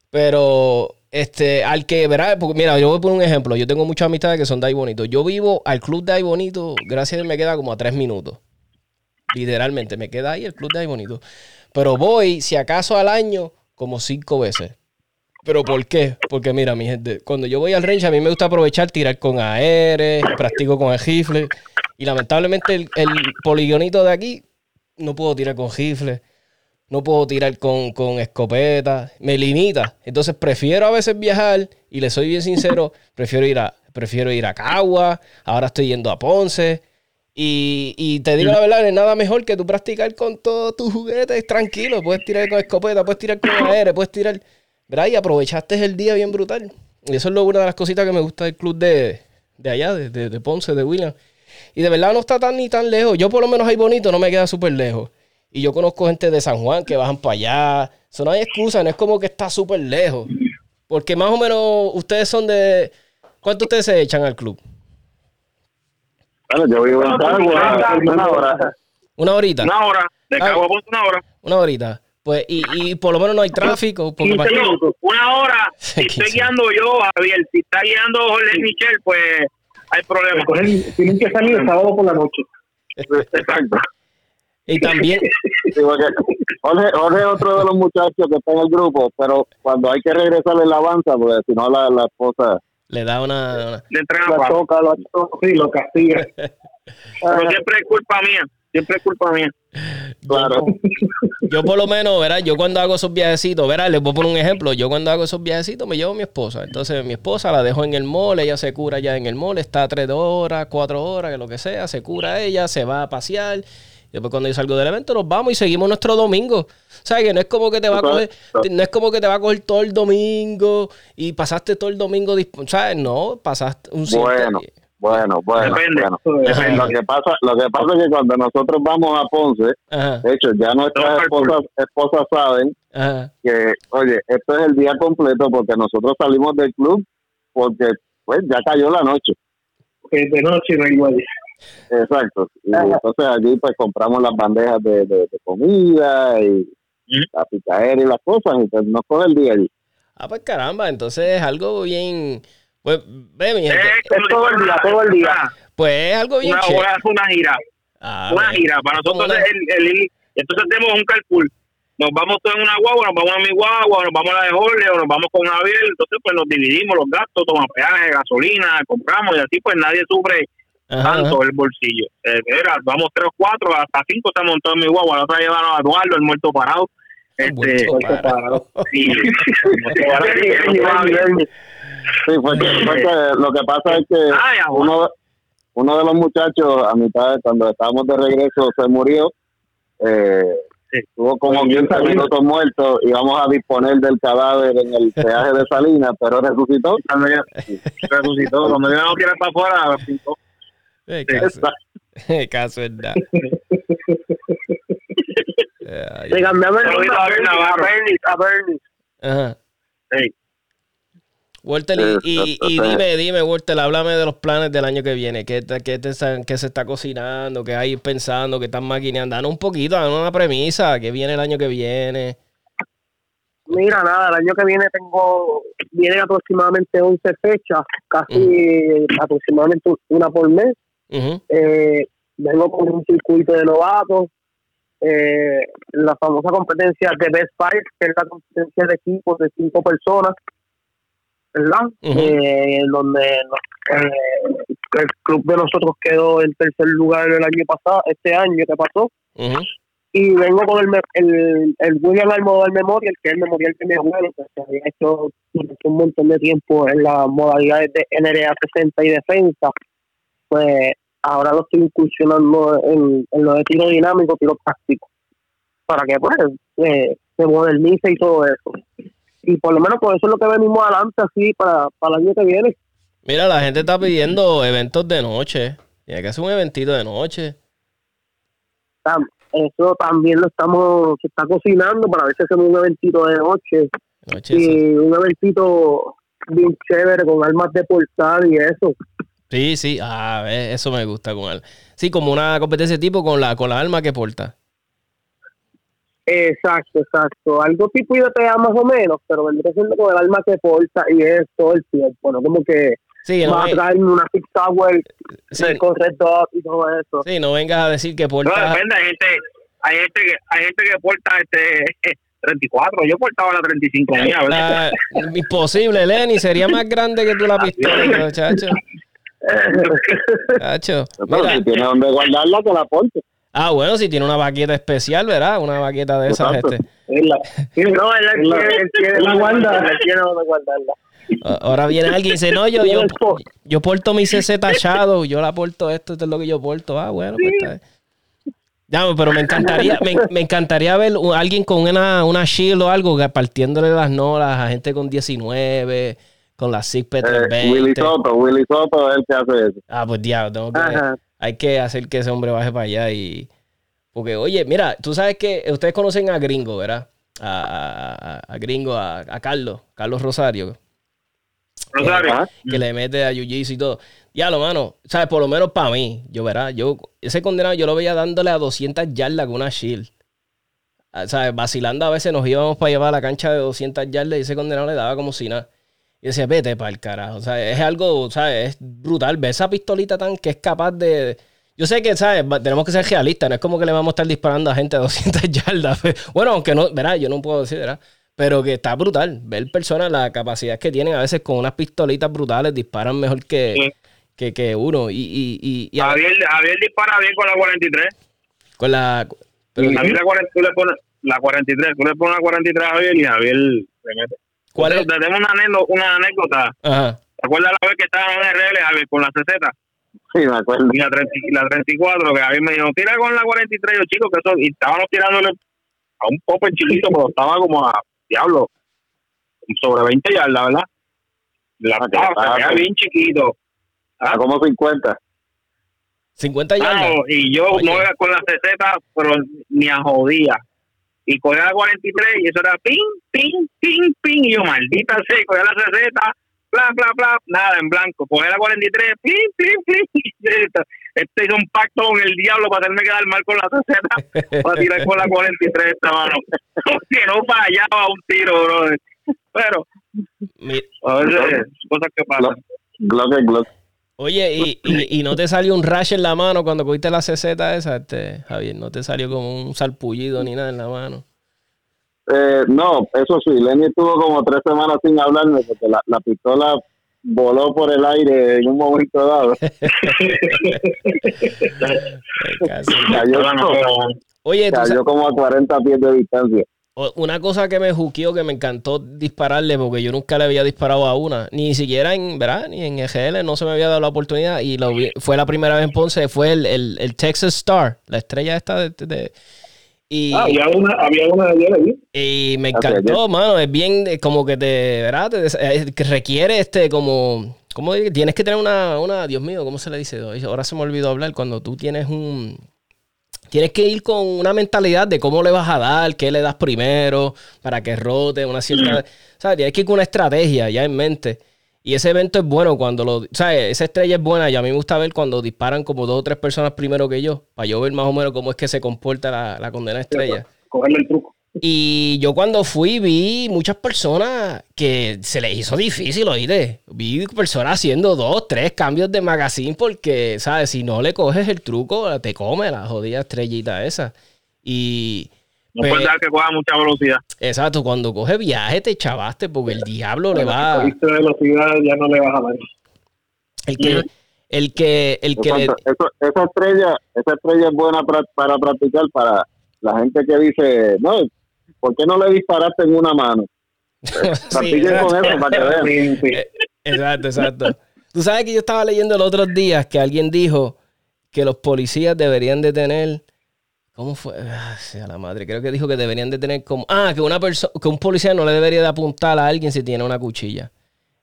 B: Pero este, al que, ¿verdad? Porque mira, yo voy a poner un ejemplo. Yo tengo muchas amistades que son ahí bonito. Yo vivo al club ahí bonito, gracias a Dios me queda como a tres minutos. Literalmente, me queda ahí el club de ahí bonito. Pero voy, si acaso al año, como cinco veces. ¿Pero por qué? Porque mira, mi gente, cuando yo voy al range, a mí me gusta aprovechar, tirar con AR, practico con el rifle. Y lamentablemente el, poligonito de aquí no puedo tirar con rifle no puedo tirar con, con, escopeta, me limita. Entonces prefiero a veces viajar y le soy bien sincero, prefiero ir a, prefiero ir a Cagua, ahora estoy yendo a Ponce. Y, y te digo la verdad, es nada mejor que tú practicar con todos tus juguetes tranquilo. Puedes tirar con escopeta, puedes tirar con aire, puedes tirar. ¿Verdad? Y aprovechaste el día bien brutal. Y eso es lo, una de las cositas que me gusta del club de, de allá, de, de, de Ponce, de William. Y de verdad no está tan ni tan lejos. Yo por lo menos ahí bonito, no me queda súper lejos. Y yo conozco gente de San Juan que bajan para allá. Eso no hay excusa, no es como que está súper lejos. Porque más o menos ustedes son de... ¿Cuánto ustedes se echan al club?
C: Bueno, yo vivo en Cagua, una hora.
B: ¿Una horita?
E: Una hora. De Cagua ah, una hora.
B: Una horita. Pues, y, y por lo menos no hay tráfico.
E: Porque Una hora. <laughs> Si estoy guiando yo, Javier, si está guiando Jorge Michel, pues hay problemas.
F: Tienen que salir el sábado por la noche.
C: Exacto.
B: Y también.
C: Jorge, Jorge, es otro de los muchachos que está en el grupo, pero cuando hay que regresar en la avanza, porque si no, la, la esposa.
B: Le da una.
E: Le entrega la
F: toca, lo, sí, lo castiga. <laughs>
E: pero siempre es culpa mía. Siempre es culpa mía.
C: Claro.
B: Yo, por lo menos, ¿verdad? Yo cuando hago esos viajecitos, ¿verdad? Les voy a poner un ejemplo. Yo cuando hago esos viajecitos me llevo a mi esposa. Entonces mi esposa la dejo en el mall, ella se cura ya en el mall, está tres horas, cuatro horas, que lo que sea, se cura ella, se va a pasear Después cuando yo salgo del evento nos vamos y seguimos nuestro domingo. O sea, que no es como que te va a coger, no es como que te va a coger todo el domingo y pasaste todo el domingo, ¿sabes? No, pasaste un
C: Bueno, bueno, bueno, Lo que pasa, lo que pasa es que cuando nosotros vamos a Ponce, de hecho ya nuestras esposas, esposas saben que, oye, esto es el día completo porque nosotros salimos del club porque pues ya cayó la noche.
F: de noche no hay igual.
C: Exacto. Y entonces allí pues compramos las bandejas de, de, comida y la picadera y las cosas y pues nos coge el día allí.
B: Ah, pues caramba, entonces es algo bien, Pues, ve, mi gente.
D: Es, todo el día, todo el día.
B: Pues es algo bien
E: una,
B: chévere.
E: Una, gira. Ah, una gira. Para nosotros es el, el, Entonces tenemos un cálculo. Nos vamos todos en una guagua, nos vamos a mi guagua, nos vamos a la de Jorge, o nos vamos con Javier. Entonces, pues nos dividimos los gastos, toma peaje, gasolina, compramos y así, pues nadie sufre tanto el bolsillo. Eh, era, vamos tres o cuatro, hasta cinco estamos todos en mi guagua. La otra llevaron a Eduardo, el muerto parado. Este, muerto parado. Sí, <laughs>
C: Sí, fue que, fue que lo que pasa es que uno, uno de los muchachos, a mitad de cuando estábamos de regreso, se murió. Eh, estuvo como 15 minutos muerto y vamos a disponer del cadáver en el peaje de Salinas, pero resucitó.
E: resucitó. Cuando yo no quiero para afuera, pintó.
B: Eh, caso, eh, <laughs> caso es nada.
D: Le cambiamos el nombre a Bernie. A Bernie.
B: Ajá. Hey. Walter, y, y, dime, dime, Walter, háblame de los planes del año que viene. ¿Qué, qué, te, qué se está cocinando? ¿Qué hay pensando? ¿Qué están maquineando? Danos un poquito, danos una premisa. ¿Qué viene el año que viene?
D: Mira, nada, el año que viene tengo, vienen aproximadamente 11 fechas, casi aproximadamente una por mes. eh, vengo con un circuito de novatos, eh, la famosa competencia de Best Five, que es la competencia de equipos de cinco personas, ¿verdad? eh, donde eh, el club de nosotros quedó en tercer lugar el año pasado, este año que pasó. Y vengo con el, el, el William Almodóvar Memorial, que es el memorial que mi abuelo, que se había hecho un montón de tiempo en las modalidades de NRA 60 y defensa. Pues ahora lo estoy incursionando en, en lo de tiro dinámico, tiro práctico, para que pues eh, se modernice y todo eso y por lo menos por eso es lo que venimos adelante así para, para el año que viene.
B: Mira, la gente está pidiendo eventos de noche. Tiene que hacer un eventito de noche.
D: Eso también lo estamos, se está cocinando para ver si hacemos un eventito de noche. y un eventito bien chévere con armas de portal y eso.
B: Sí, sí, ah, eso me gusta con él. Sí, como una competencia tipo con la, con la arma que porta.
D: Exacto, exacto. Algo tipo IDPA más o menos, pero vendría siendo con el alma que porta y es todo el tiempo, ¿no? Como que
B: sí,
D: va a traerme una Six Tower
B: sí.
D: con Red Dot y todo eso.
B: Sí, no vengas a decir que porta...
E: No, depende, hay gente, hay gente, que, hay gente que porta este... <laughs> 34, yo portaba la 35 mía,
B: ¿verdad? imposible, Lenny, sería más grande que tú la pistola, chacho. <laughs> chacho.
C: Mira, si tiene donde guardarla, que la porte.
B: Ah, bueno, si tiene una baqueta especial, ¿verdad? Una baqueta de esas. Este.
D: no, él, quiere, la guarda, quiere guardarla.
B: Ahora viene alguien y dice, no, yo, yo, yo porto mi CC tachado, yo la porto esto, esto es lo que yo porto. Ah, bueno, pues está ya, pero me encantaría, me, me, encantaría ver a alguien con una, una shield o algo partiéndole las nolas a gente con 19, con la SIG P320.
C: Eh, Willy Soto, Willy Soto es el que hace eso.
B: Ah, pues diablo, tengo que hay que hacer que ese hombre baje para allá y... Porque, oye, mira, tú sabes que ustedes conocen a Gringo, ¿verdad? A, a, Gringo, a, Carlos, Carlos Rosario.
E: Rosario.
B: Que, le mete a jiu y todo. Ya, lo mano, ¿sabes? Por lo menos para mí, yo, ¿verdad? Yo, ese condenado yo lo veía dándole a 200 yardas con una shield. Ah, ¿Sabes? Vacilando a veces nos íbamos para llevar a la cancha de 200 yardas y ese condenado le daba como si nada. Y decía, vete para el carajo. O sea, es algo, ¿sabes? Es brutal. Ver esa pistolita tan que es capaz de. Yo sé que, ¿sabes? Tenemos que ser realistas. No es como que le vamos a estar disparando a gente a <laughs> 200 yardas. Bueno, aunque no, ¿verdad? Yo no puedo decir, ¿verdad? Pero que está brutal. Ver personas, la capacidad que tienen a veces con unas pistolitas brutales, disparan mejor que, que, que, uno. Y, y, y,
E: Javier, Javier, dispara bien con la 43.
B: Con la.
E: Pero, Javier, la, 40, tú le pones la 43. Tú le pones la 43 a Javier y Javier le mete.
B: ¿Cuál es?
E: Tenemos una anécdota. Una anécdota.
B: Ajá.
E: ¿Te acuerdas la vez que estaba en RL a ver, con la 60?
C: Sí, me acuerdo.
E: Y la, 30, la 34, que a mí me dijo, tira con la 43, yo chicos, que eso, y estábamos tirándole a un pope chiquito, pero estaba como a, diablo, sobre 20 yardas, ¿verdad? La estaba, se bien chiquito.
C: ¿Ah? A como 50.
B: 50 yardas.
E: Ah, y yo Oye. no era con la 60, pero ni a jodía y cogía la 43 y eso era ping, ping, ping, ping. Y yo, maldita sea, cogía la 60, bla, bla, bla, nada, en blanco. Cogía la 43, ping, ping, ping. <laughs> Este hizo un pacto con el diablo para hacerme quedar mal con la 60, <laughs> para tirar con la 43 esta mano. <laughs> que no fallaba un tiro, brother. Pero, a veces, cosas que pasan.
C: Glock Glock.
B: Oye, y, y, y, no te salió un rash en la mano cuando cogiste la CZ esa, este, Javier? ¿No te salió como un salpullido ni nada en la mano?
C: Eh, no, eso sí, Lenny estuvo como tres semanas sin hablarme porque la, la pistola voló por el aire en un momento dado. <laughs> cayó, Oye, cayó como a 40 pies de distancia.
B: Una cosa que me juqueó, que me encantó dispararle, porque yo nunca le había disparado a una, ni siquiera en, ¿verdad? Ni en EGL no se me había dado la oportunidad, y lo fue la primera vez en Ponce, fue el, el, Texas Star, la estrella esta de...
F: y, ah, había una, había una de
B: allí. Y me encantó, mano, es bien como que te, ¿verdad? que requiere este como... ¿Cómo Tienes que tener una, una, Dios mío, ¿cómo se le dice? Ahora se me olvidó hablar, cuando tú tienes un Tienes que ir con una mentalidad de cómo le vas a dar, qué le das primero, para que rote, una cierta... ¿Sabes? Tienes que ir con una estrategia ya en mente. Y ese evento es bueno cuando lo... ¿Sabes? Esa estrella es buena y a mí me gusta ver cuando disparan como dos o tres personas primero que yo, para yo ver más o menos cómo es que se comporta la, la condena estrella.
F: Cogerle el truco.
B: Y yo cuando fui vi muchas personas que se les hizo difícil, oíste. Vi personas haciendo dos, tres cambios de magazine porque, ¿sabes? Si no le coges el truco, te come la jodida estrellita esa. Y...
E: No puede dar que coja mucha velocidad.
B: Exacto, cuando coge viaje te chavaste porque el diablo le va...
F: Si velocidad ya no le vas a dar.
B: El que... El que, el que
C: esa estrella, esa estrella es buena para, para practicar para la gente que dice, no, ¿por qué no le disparaste en una mano? <laughs> sí, con eso para que vean.
B: Eh, exacto, exacto. Tú sabes que yo estaba leyendo los otros días que alguien dijo que los policías deberían de tener. ¿Cómo fue? Ah, sea la madre. Creo que dijo que deberían de tener como. Ah, que una persona, que un policía no le debería de apuntar a alguien si tiene una cuchilla.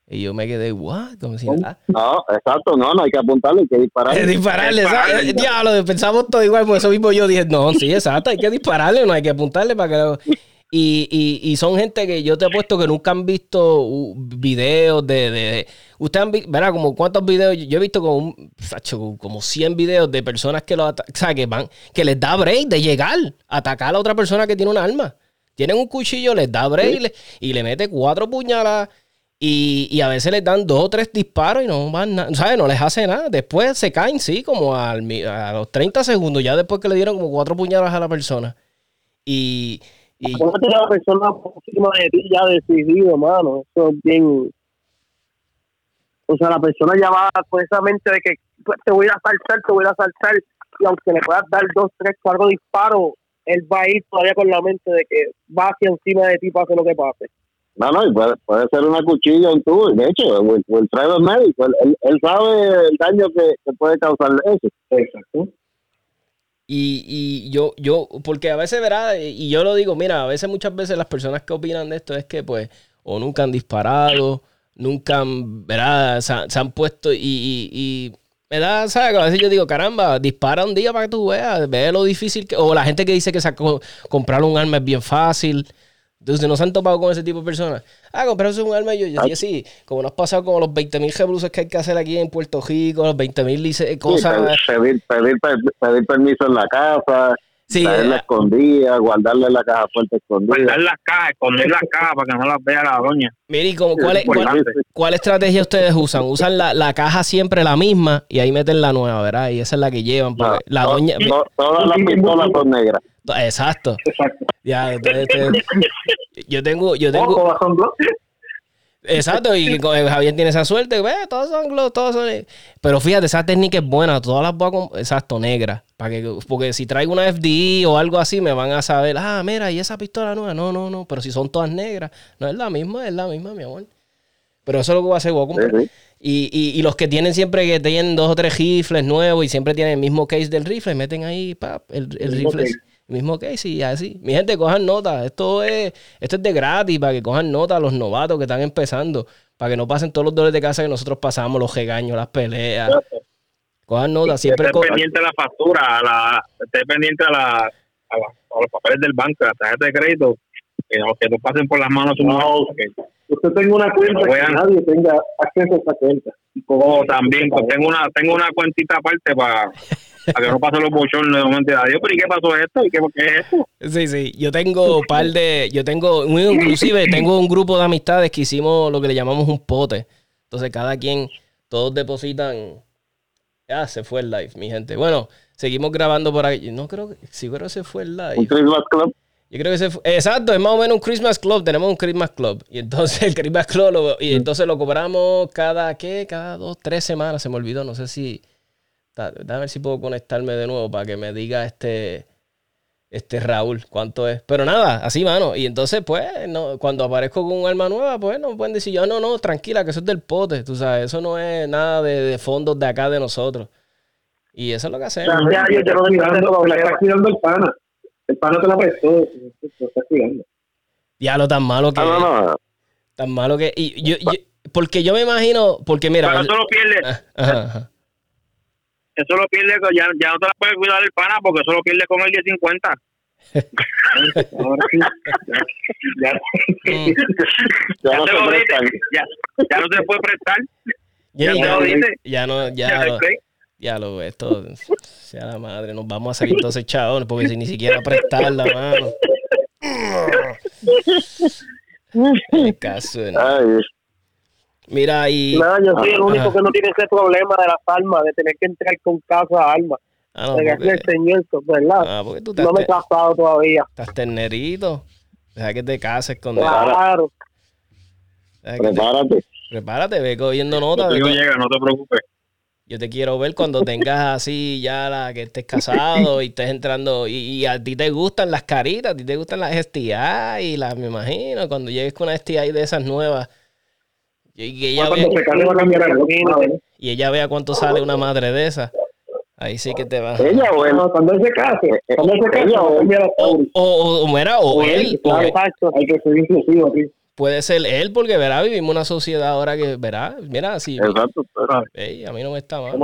B: Y yo me quedé, ¿what? Como si
C: nada. No, exacto, no, no hay que apuntarle, hay que dispararle.
B: dispararle, dispararle Diablo, pensamos todo igual, por eso mismo yo dije, no, sí, exacto, hay que dispararle, no hay que apuntarle para que lo... Y, y, y, son gente que yo te he puesto que nunca han visto videos de, de, Ustedes han visto, ¿verdad? Como cuántos videos. Yo he visto como, como 100 videos de personas que, lo, o sea, que, van, que les da break de llegar a atacar a otra persona que tiene un arma. Tienen un cuchillo, les da break y, le, y le mete cuatro puñaladas y, a veces les dan dos o tres disparos y no van ¿sabes? No les hace nada. Después se caen, sí, como a los 30 segundos, ya después que le dieron como cuatro puñadas a la persona. Y. y...
D: la persona encima de ti ya decidido, mano. Eso es bien. O sea, la persona ya va con esa mente de que pues, te voy a saltar, te voy a saltar. Y aunque le puedas dar dos, tres, cuatro disparos, él va a ir todavía con la mente de que va hacia encima de ti, pase lo que pase.
C: No, no, puede, puede ser una cuchilla, un tubo. De hecho, el, el médico, él, él, sabe el daño que, puede causarle eso. Exacto.
B: Y, y yo, yo, porque a veces, verá, y yo lo digo, mira, a veces, muchas veces las personas que opinan de esto es que, pues, o nunca han disparado, nunca han, verá, se, han puesto y, y, y me da, ¿sabes? A veces yo digo, caramba, dispara un día para que tú veas, ve lo difícil que, o la gente que dice que sacó, comprar un arma es bien fácil. Entonces, ¿no se han topado con ese tipo de personas? Ah, comprarse un arma. Yo, yo dije, sí, como nos ha pasado como los 20.000 mil que hay que hacer aquí en Puerto Rico, los 20.000 mil cosas.
C: pedir, pedir, pedir, permiso en la casa, Sí, la escondida, guardarle la caja fuerte escondida.
E: Guardar las cajas, esconder las cajas para que no las vea la doña.
B: Mire, ¿cuál, cuál, cuál, estrategia ustedes usan? ¿Usan la, la, caja siempre la misma y ahí meten la nueva, verdad? Y esa es la que llevan. la doña,
C: todas las pistolas son negras.
B: Exacto. Exacto. Ya, yo tengo, yo tengo. Exacto, y <laughs> Javier tiene esa suerte, ve, todos son glow, todos son. Pero fíjate, esa técnica es buena, todas las voy a con... exacto, negra. Para que, porque si traigo una FDI o algo así, me van a saber, ah, mira, y esa pistola nueva, no, no, no, pero si son todas negras, no es la misma, es la misma, mi amor. Pero eso es lo que voy a hacer, voy a comprar. Y, y, y, los que tienen siempre que tienen dos o tres rifles nuevos y siempre tienen el mismo case del rifle, meten ahí, pap, el, el rifle. Mismo que sí, así. Mi gente, cojan nota. Esto es, esto es de gratis para que cojan nota a los novatos que están empezando. Para que no pasen todos los dolores de casa que nosotros pasamos, los regaños, las peleas. Cojan nota. Siempre
E: esté pendiente a la factura, a la, esté pendiente a, la, a, los papeles del banco, a la tarjeta de crédito. Que no, que no pasen por las manos
F: no, Usted tenga una cuenta que nadie tenga acceso a esa cuenta.
E: O oh, también, pues tengo una, tengo una cuentita aparte para para que no pasen los bochornos de momento. Adiós, pero ¿y qué pasó esto? ¿Y qué, qué es esto?
B: Sí, sí. Yo tengo un par de. Yo tengo. Inclusive tengo un grupo de amistades que hicimos lo que le llamamos un pote. Entonces, cada quien todos depositan. Ah, se fue el live, mi gente. Bueno, seguimos grabando por aquí. No creo que. Sí, creo que se fue el live.
C: Un Christmas Club.
B: Yo creo que se fue. Exacto, es más o menos un Christmas Club. Tenemos un Christmas Club. Y entonces el Christmas Club lo, y entonces lo cobramos cada, ¿qué? Cada dos, tres semanas. Se me olvidó. No sé si. Déjame ver si puedo conectarme de nuevo para que me diga este este Raúl, cuánto es. Pero nada, así, mano. Y entonces, pues, no, cuando aparezco con un arma nueva, pues no pueden decir, yo no, no, tranquila, que eso es del pote, tú sabes, eso no es nada de, fondos de acá de nosotros. Y eso es lo que hacemos.
F: Ya, yo, yo no está cuidando el pana. El pana te la prestó, lo está cuidando.
B: Ya lo tan malo que.
C: No, no, no.
B: Tan malo que. Y yo, yo, porque yo me imagino, porque mira.
E: Pero eso lo pierde. Ah, ajá, ajá eso lo pierde, ya, ya no te la puedes cuidar el pana porque eso lo pierde con el 1050. Ahora sí, ya, ya, ya, no se lo ya, ya no se puede prestar.
B: Ya, ya, lo dice. Ya no, ya, lo, ya lo, esto, sea la madre, nos vamos a salir entonces chavos porque si ni siquiera prestar la mano. <laughs> El caso, ¿no? Mira, y.
D: Nada, yo soy el único que no tiene ese problema de las armas, de tener que entrar con casa a armas. Ah, no, porque, ¿verdad? Ah, porque tú no me he casado todavía.
B: Estás ternerito. Deja que te cases con
D: Claro.
C: Prepárate.
B: prepárate, ve cogiendo notas.
E: No llega, no te preocupes.
B: Yo te quiero ver cuando tengas así ya la que estés casado y estés entrando y, y, a ti te gustan las caritas, a ti te gustan las STI y las, me imagino, cuando llegues con una STI de esas nuevas y, ella vea, y ella vea cuánto sale una madre de esa. Ahí sí que te va.
F: Ella o él. Cuando él se case. Cuando se case, o,
B: o, o, o, o, él.
F: Hay que ser inclusivo aquí.
B: Puede ser él, porque verá, vivimos una sociedad ahora que verá, mira, sí.
C: Exacto,
B: a mí no me está mal.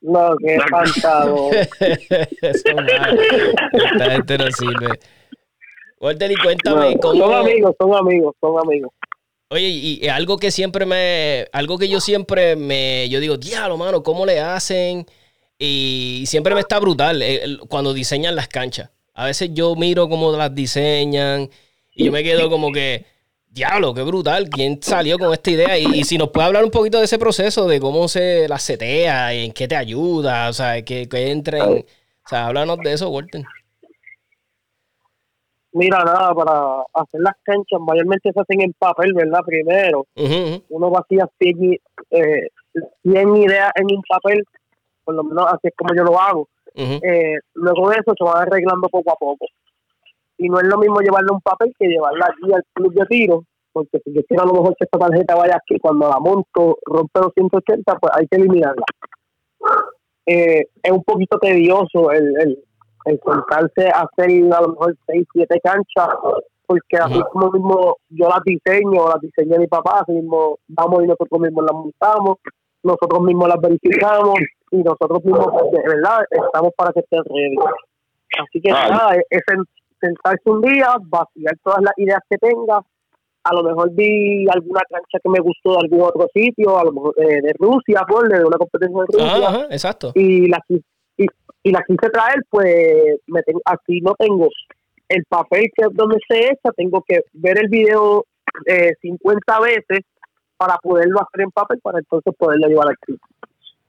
D: No, qué espantado.
B: Esta gente no sirve. Walter, y cuéntame cómo.
D: Son amigos, son amigos, son amigos.
B: Oye, y, algo que siempre me, algo que yo siempre me, yo digo, diablo, mano, ¿cómo le hacen? Y siempre me está brutal cuando diseñan las canchas. A veces yo miro cómo las diseñan y yo me quedo como que, diablo, qué brutal, ¿quién salió con esta idea? Y, si nos puede hablar un poquito de ese proceso, de cómo se la setea, en qué te ayuda, o sea, que, que entren, o sea, háblanos de eso, Walter.
D: Mira, nada, para hacer las canchas, mayormente se hacen en papel, ¿verdad? Primero, uno vacía 100, eh, 100 ideas en un papel, por lo menos así es como yo lo hago. eh, luego de eso se va arreglando poco a poco. Y no es lo mismo llevarle un papel que llevarla aquí al club de tiro, porque si yo quiero a lo mejor que esta tarjeta vaya aquí, cuando la monto rompe 280, pues hay que eliminarla. Eh, es un poquito tedioso el, el el contarse hacer a lo mejor seis, siete canchas, porque así como mismo yo las diseño, las diseñé mi papá, así mismo vamos y nosotros mismos las montamos, nosotros mismos las verificamos y nosotros mismos, de verdad, estamos para que estén ready. Así que nada, es sentarse un día, vaciar todas las ideas que tenga, a lo mejor vi alguna cancha que me gustó de algún otro sitio, a lo mejor eh, de Rusia, por de una competencia de Rusia.
B: exacto.
D: Y la, y la quise traer, pues me tengo, así no tengo el papel que donde se echa, tengo que ver el video eh, 50 veces para poderlo hacer en papel, para entonces poderlo llevar aquí.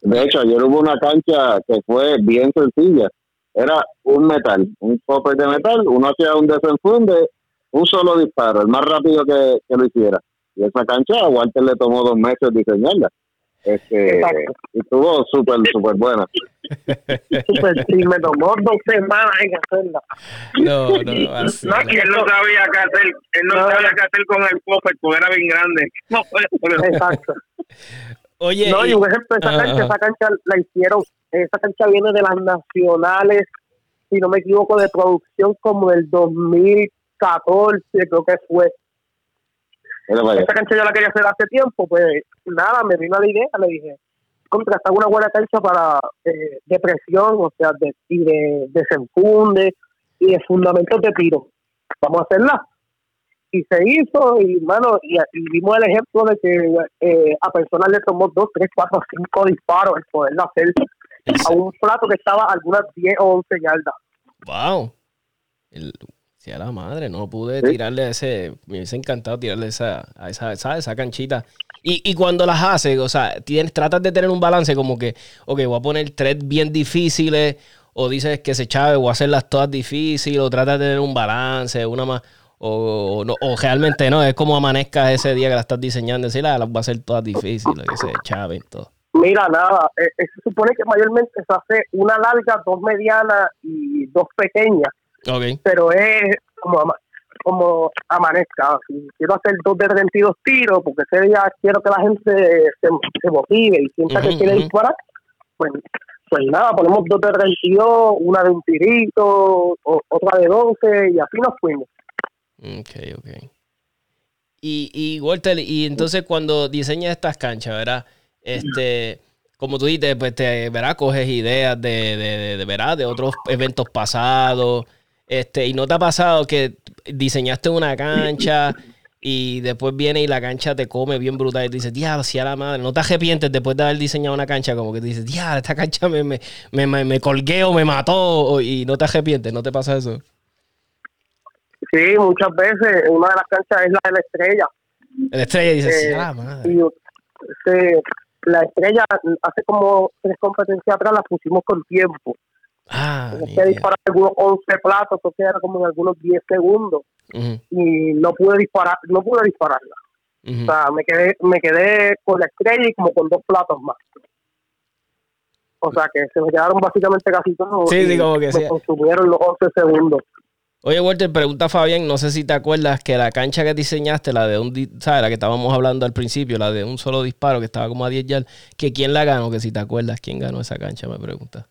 C: De hecho, ayer hubo una cancha que fue bien sencilla. Era un metal, un papel de metal, uno hacía un desenfunde, un solo disparo, el más rápido que, que lo hiciera. Y esa cancha a Walter le tomó dos meses diseñarla. Este, y estuvo súper, súper buena.
D: Súper, sí, me tomó dos semanas en hacerla.
B: No, no, así.
E: No, él no sabía qué hacer, él no, sabía qué hacer con el popper porque era bien grande. No,
D: Exacto.
B: Oye,
D: no, y un ejemplo, esa cancha, esa cancha la hicieron, esa cancha viene de las nacionales, si no me equivoco, de producción como del 2014, creo que fue esta cancha yo la quería hacer hace tiempo, pues nada, me vino la idea, le dije, contra, está una buena cancha para eh, depresión, o sea, de, y de desenfunde y de fundamentos de tiro. Vamos a hacerla. Y se hizo, y mano, y, vimos el ejemplo de que eh, a personas le tomó dos, tres, cuatro, cinco disparos el poderla hacer a un plato que estaba algunas 10 o 11 yardas.
B: ¡Wow! El, a la madre, no pude tirarle a ese, me hubiese encantado tirarle esa, a esa, esa, esa canchita. Y, y cuando las haces, o sea, tienes, tratas de tener un balance como que, ok, voy a poner tres bien difíciles, o dices que se chave, o hacerlas todas difíciles, o tratas de tener un balance, una más, o, no, o realmente no, es como amanezca ese día que la estás diseñando, decir, ah, las va a hacer todas difíciles, que se chaven todo.
D: Mira, nada, eh, eh, se supone que mayormente se hace una larga, dos medianas y dos pequeñas.
B: Okay.
D: Pero es como como amanezca. Si quiero hacer dos de 32 tiros, porque ese día quiero que la gente se, motive y sienta que quiere disparar, pues, pues nada, ponemos dos de 32, una de un tirito, otra de 12 y así nos fuimos.
B: Ok, ok. Y, y Walter, y entonces cuando diseñas estas canchas, ¿verdad? Este, como tú dices, pues te, ¿verdad? Coges ideas de, de, de, ¿verdad? de otros eventos pasados, este, y no te ha pasado que diseñaste una cancha y después viene y la cancha te come bien brutal y dices, diablo, si a la madre, no te arrepientes después de haber diseñado una cancha como que dices, diablo, esta cancha me, me, me, me colgué o me mató y no te arrepientes, ¿no te pasa eso?
D: Sí, muchas veces una de las canchas es la de la estrella.
B: La estrella dices, eh, ah, madre.
D: la estrella hace como tres competencias atrás la pusimos con tiempo
B: Ah,
D: que disparar algunos 11 platos, o sea, era como en algunos 10 segundos. Y no pude disparar, no pude dispararla. O sea, me quedé, me quedé con la estrella y como con dos platos más. O sea, que se me quedaron básicamente casi todos.
B: Sí, sí, como que
D: me consumieron los 11 segundos.
B: Oye, Walter, pregunta Fabián, no sé si te acuerdas que la cancha que diseñaste, la de un, ¿sabes? La que estábamos hablando al principio, la de un solo disparo que estaba como a 10 yardas, que quién la ganó, que si te acuerdas, quién ganó esa cancha, me pregunta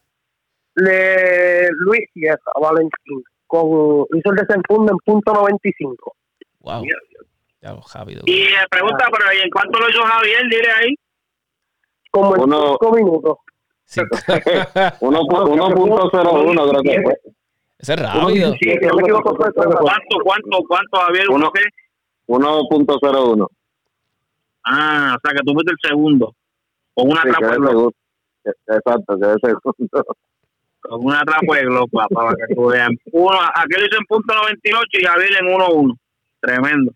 D: de Luis Yes a Valentín. Con, hizo el desenfunde en punto 95.
B: Wow. Ya, rápido.
E: Y eh, pregunta, pero ¿y en cuánto lo hizo Javier? Dile ahí.
D: Como en Uno, 5 minutos.
C: Sí. <laughs> 1.01 creo que fue.
B: Ese es rápido.
E: Sí, ¿Cuánto, cuánto, cuánto, Javier?
C: 1.01.
E: Ah, o sea que tú fuiste el segundo. Con una sí,
C: trampa. Exacto, que es el segundo
E: con una trapa de globo para que tú veas. Uno, aquel hizo en punto 98 y Javier en 1-1. Tremendo.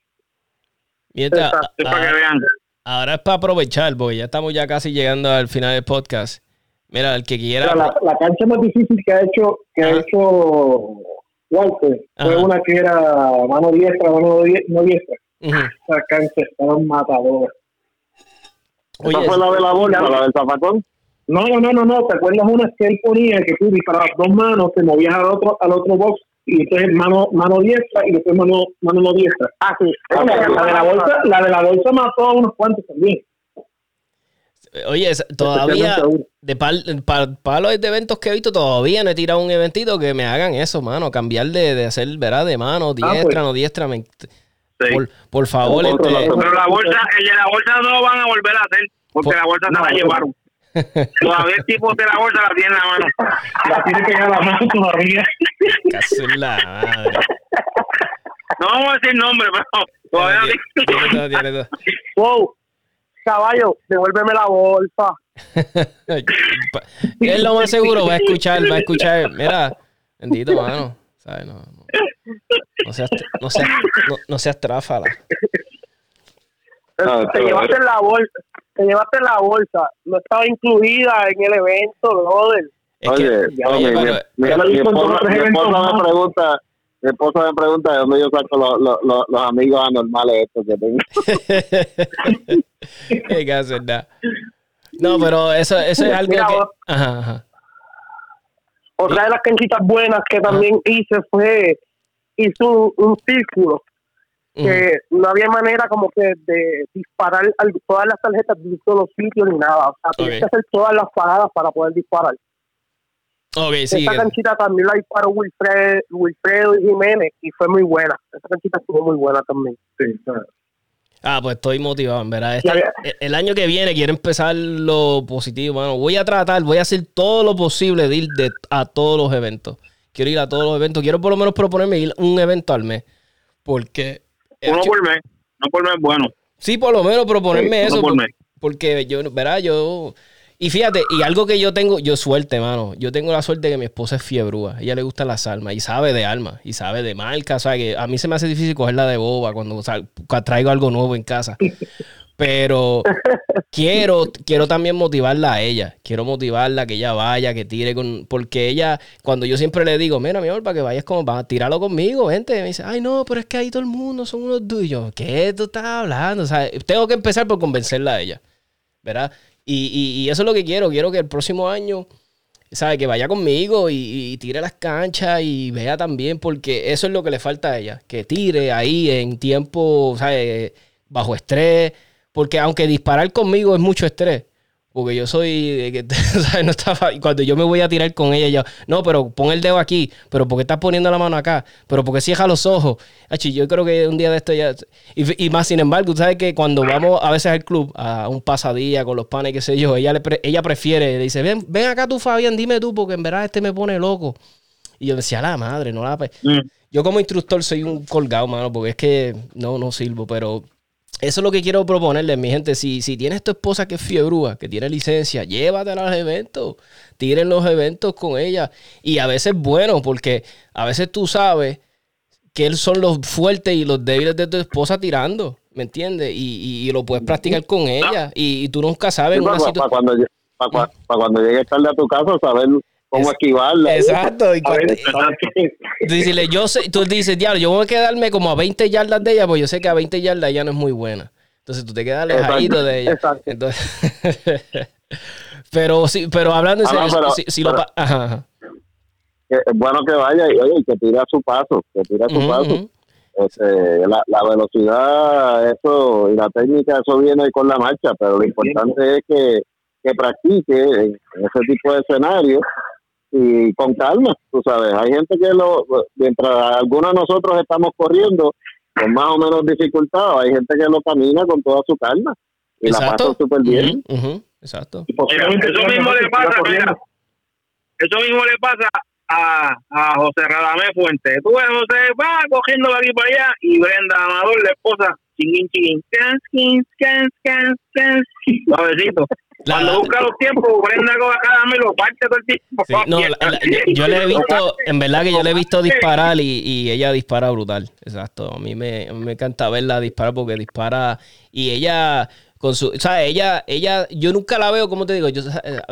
B: Mientras, para que vean. Ahora es para aprovechar, porque ya estamos ya casi llegando al final del podcast. Mira, el que quiera.
F: La, la cancha más difícil que ha hecho, que ha hecho Walter fue una que era mano diestra, mano no diestra. Esa cancha estaba matadora.
C: ¿Esa fue la de la bola, la del zapatón?
F: No, no, no, no, ¿te acuerdas una que él ponía que tú disparabas dos manos, te movías al otro, al otro box y entonces mano, mano diestra y después mano, mano no diestra?
D: Ah, sí.
F: La, de la bolsa, la de la bolsa mató a unos cuantos también.
B: Oye, todavía de pal, palos de eventos que he visto, todavía no he tirado un eventito que me hagan eso, mano. Cambiar de, de hacer, ¿verdad? De mano, ah, diestra, pues. no diestra. por, por, favor.
E: Este... Pero la bolsa, el de la bolsa no lo van a volver a hacer, porque la bolsa no, se la llevaron. Todavía el tipo de la bolsa la tiene en la mano.
F: La tiene que a la mano todavía.
B: Casi la madre.
E: No vamos a decir nombre, pero todavía
B: tiene, tiene, tiene,
D: Wow, caballo, devuélveme la bolsa.
B: es lo más seguro, va a escuchar, va a escuchar. Mira, bendito, mano. ¿Sabes? No, no, no seas, no seas, no, no seas tráfala.
D: Te llevaste la bolsa te llevaste la bolsa, no estaba incluida en el evento, brother.
C: oye, oye, mi, esposa, me pregunta, mi esposa me pregunta de dónde yo saco los, los, los, amigos anormales estos que tengo. <laughs>
B: Qué No, pero eso, eso es algo que... Ajá, ajá.
D: Otra de las canchitas buenas que también hice fue, hice un círculo que no había manera como que de disparar todas las tarjetas de un solo sitio ni nada. O sea, tienes que hacer todas las paradas para poder disparar.
B: Okay, sí,
D: Esta canchita también la disparó Wilfred, Wilfredo y Jiménez y fue muy buena. Esta canchita estuvo muy buena también. Sí,
B: Ah, pues estoy motivado, en verdad. Este, el año que viene quiero empezar lo positivo, mano. Voy a tratar, voy a hacer todo lo posible de ir de, a todos los eventos. Quiero ir a todos los eventos. Quiero por lo menos proponerme ir un evento al mes. Porque
E: uno por mes, no por mes bueno.
B: Sí, por lo menos proponerme eso. Porque yo, verá, yo. Y fíjate, y algo que yo tengo, yo suerte, mano. Yo tengo la suerte de que mi esposa es fiebrúa. ella le gustan las almas y sabe de almas y sabe de marca. O sea, que a mí se me hace difícil cogerla de boba cuando, traigo algo nuevo en casa. Pero <laughs> quiero, quiero también motivarla a ella. Quiero motivarla que ella vaya, que tire con. Porque ella, cuando yo siempre le digo, mira, mi amor, para que vayas como, va, tirarlo conmigo, vente. Me dice, ay, no, pero es que ahí todo el mundo son unos tuyos. ¿Qué tú estás hablando? O sea, tengo que empezar por convencerla a ella. ¿Verdad? Y, y, eso es lo que quiero. Quiero que el próximo año, ¿sabe? Que vaya conmigo y, y, tire las canchas y vea también, porque eso es lo que le falta a ella. Que tire ahí en tiempo, ¿sabe? Bajo estrés porque aunque disparar conmigo es mucho estrés, porque yo soy, que, <laughs> no estaba, cuando yo me voy a tirar con ella, yo, no, pero pon el dedo aquí, pero porque estás poniendo la mano acá, pero porque cierra los ojos. yo creo que un día de esto ya, y, más sin embargo, tú sabes que cuando vamos a veces al club, a un pasadía con los panes, qué sé yo, ella, le ella prefiere, dice, ven, ven acá tú, Fabián, dime tú, porque en verdad este me pone loco. Y yo decía, la madre, no la... Mm. Yo como instructor soy un colgado, mano, porque es que no, no sirvo, pero eso es lo que quiero proponerle, mi gente. Si, si tienes tu esposa que es fiebrúa, que tiene licencia, llévatela a los eventos. Tiren los eventos con ella. Y a veces bueno, porque a veces tú sabes que son los fuertes y los débiles de tu esposa tirando. ¿Me entiendes? Y, lo puedes practicar con ella. Y, tú nunca sabes.
C: para, cuando, para, cuando llegues tarde a tu casa, saber cómo esquivarla.
B: Exacto. Y cuando, <laughs> yo sé, tú dices, diablo, yo voy a quedarme como a 20 yardas de ella, pues yo sé que a 20 yardas ella no es muy buena. Entonces tú te quedas alejadito de ella. Exacto. Entonces, <laughs> pero sí, pero hablando de
C: ah,
B: si, lo
C: ajá, Es bueno que vaya y oye, que tira su paso, que tira su paso. Este, la, la, velocidad, eso y la técnica, eso viene con la marcha, pero lo importante es que, que practique en ese tipo de escenario y con calma, tú sabes. Hay gente que lo, mientras algunos de nosotros estamos corriendo con más o menos dificultad, hay gente que lo camina con toda su calma y la pasa súper bien.
B: Exacto.
E: eso mismo le pasa, eso mismo le pasa a, a José Radamé Fuente. Tú ves, José va cogiendo de aquí para allá y Brenda Amador, la esposa, chingin, chingin, can, can, can, can, suavecito. Cuando busca los tiempos, Brenda me lo parte todo el tiempo. no,
B: yo, le he <laughs> visto, en verdad que yo le he visto disparar y, y ella dispara brutal. Exacto. A mí me, me encanta verla disparar porque dispara y ella con su, o sea, ella, ella, yo nunca la veo, como te digo, yo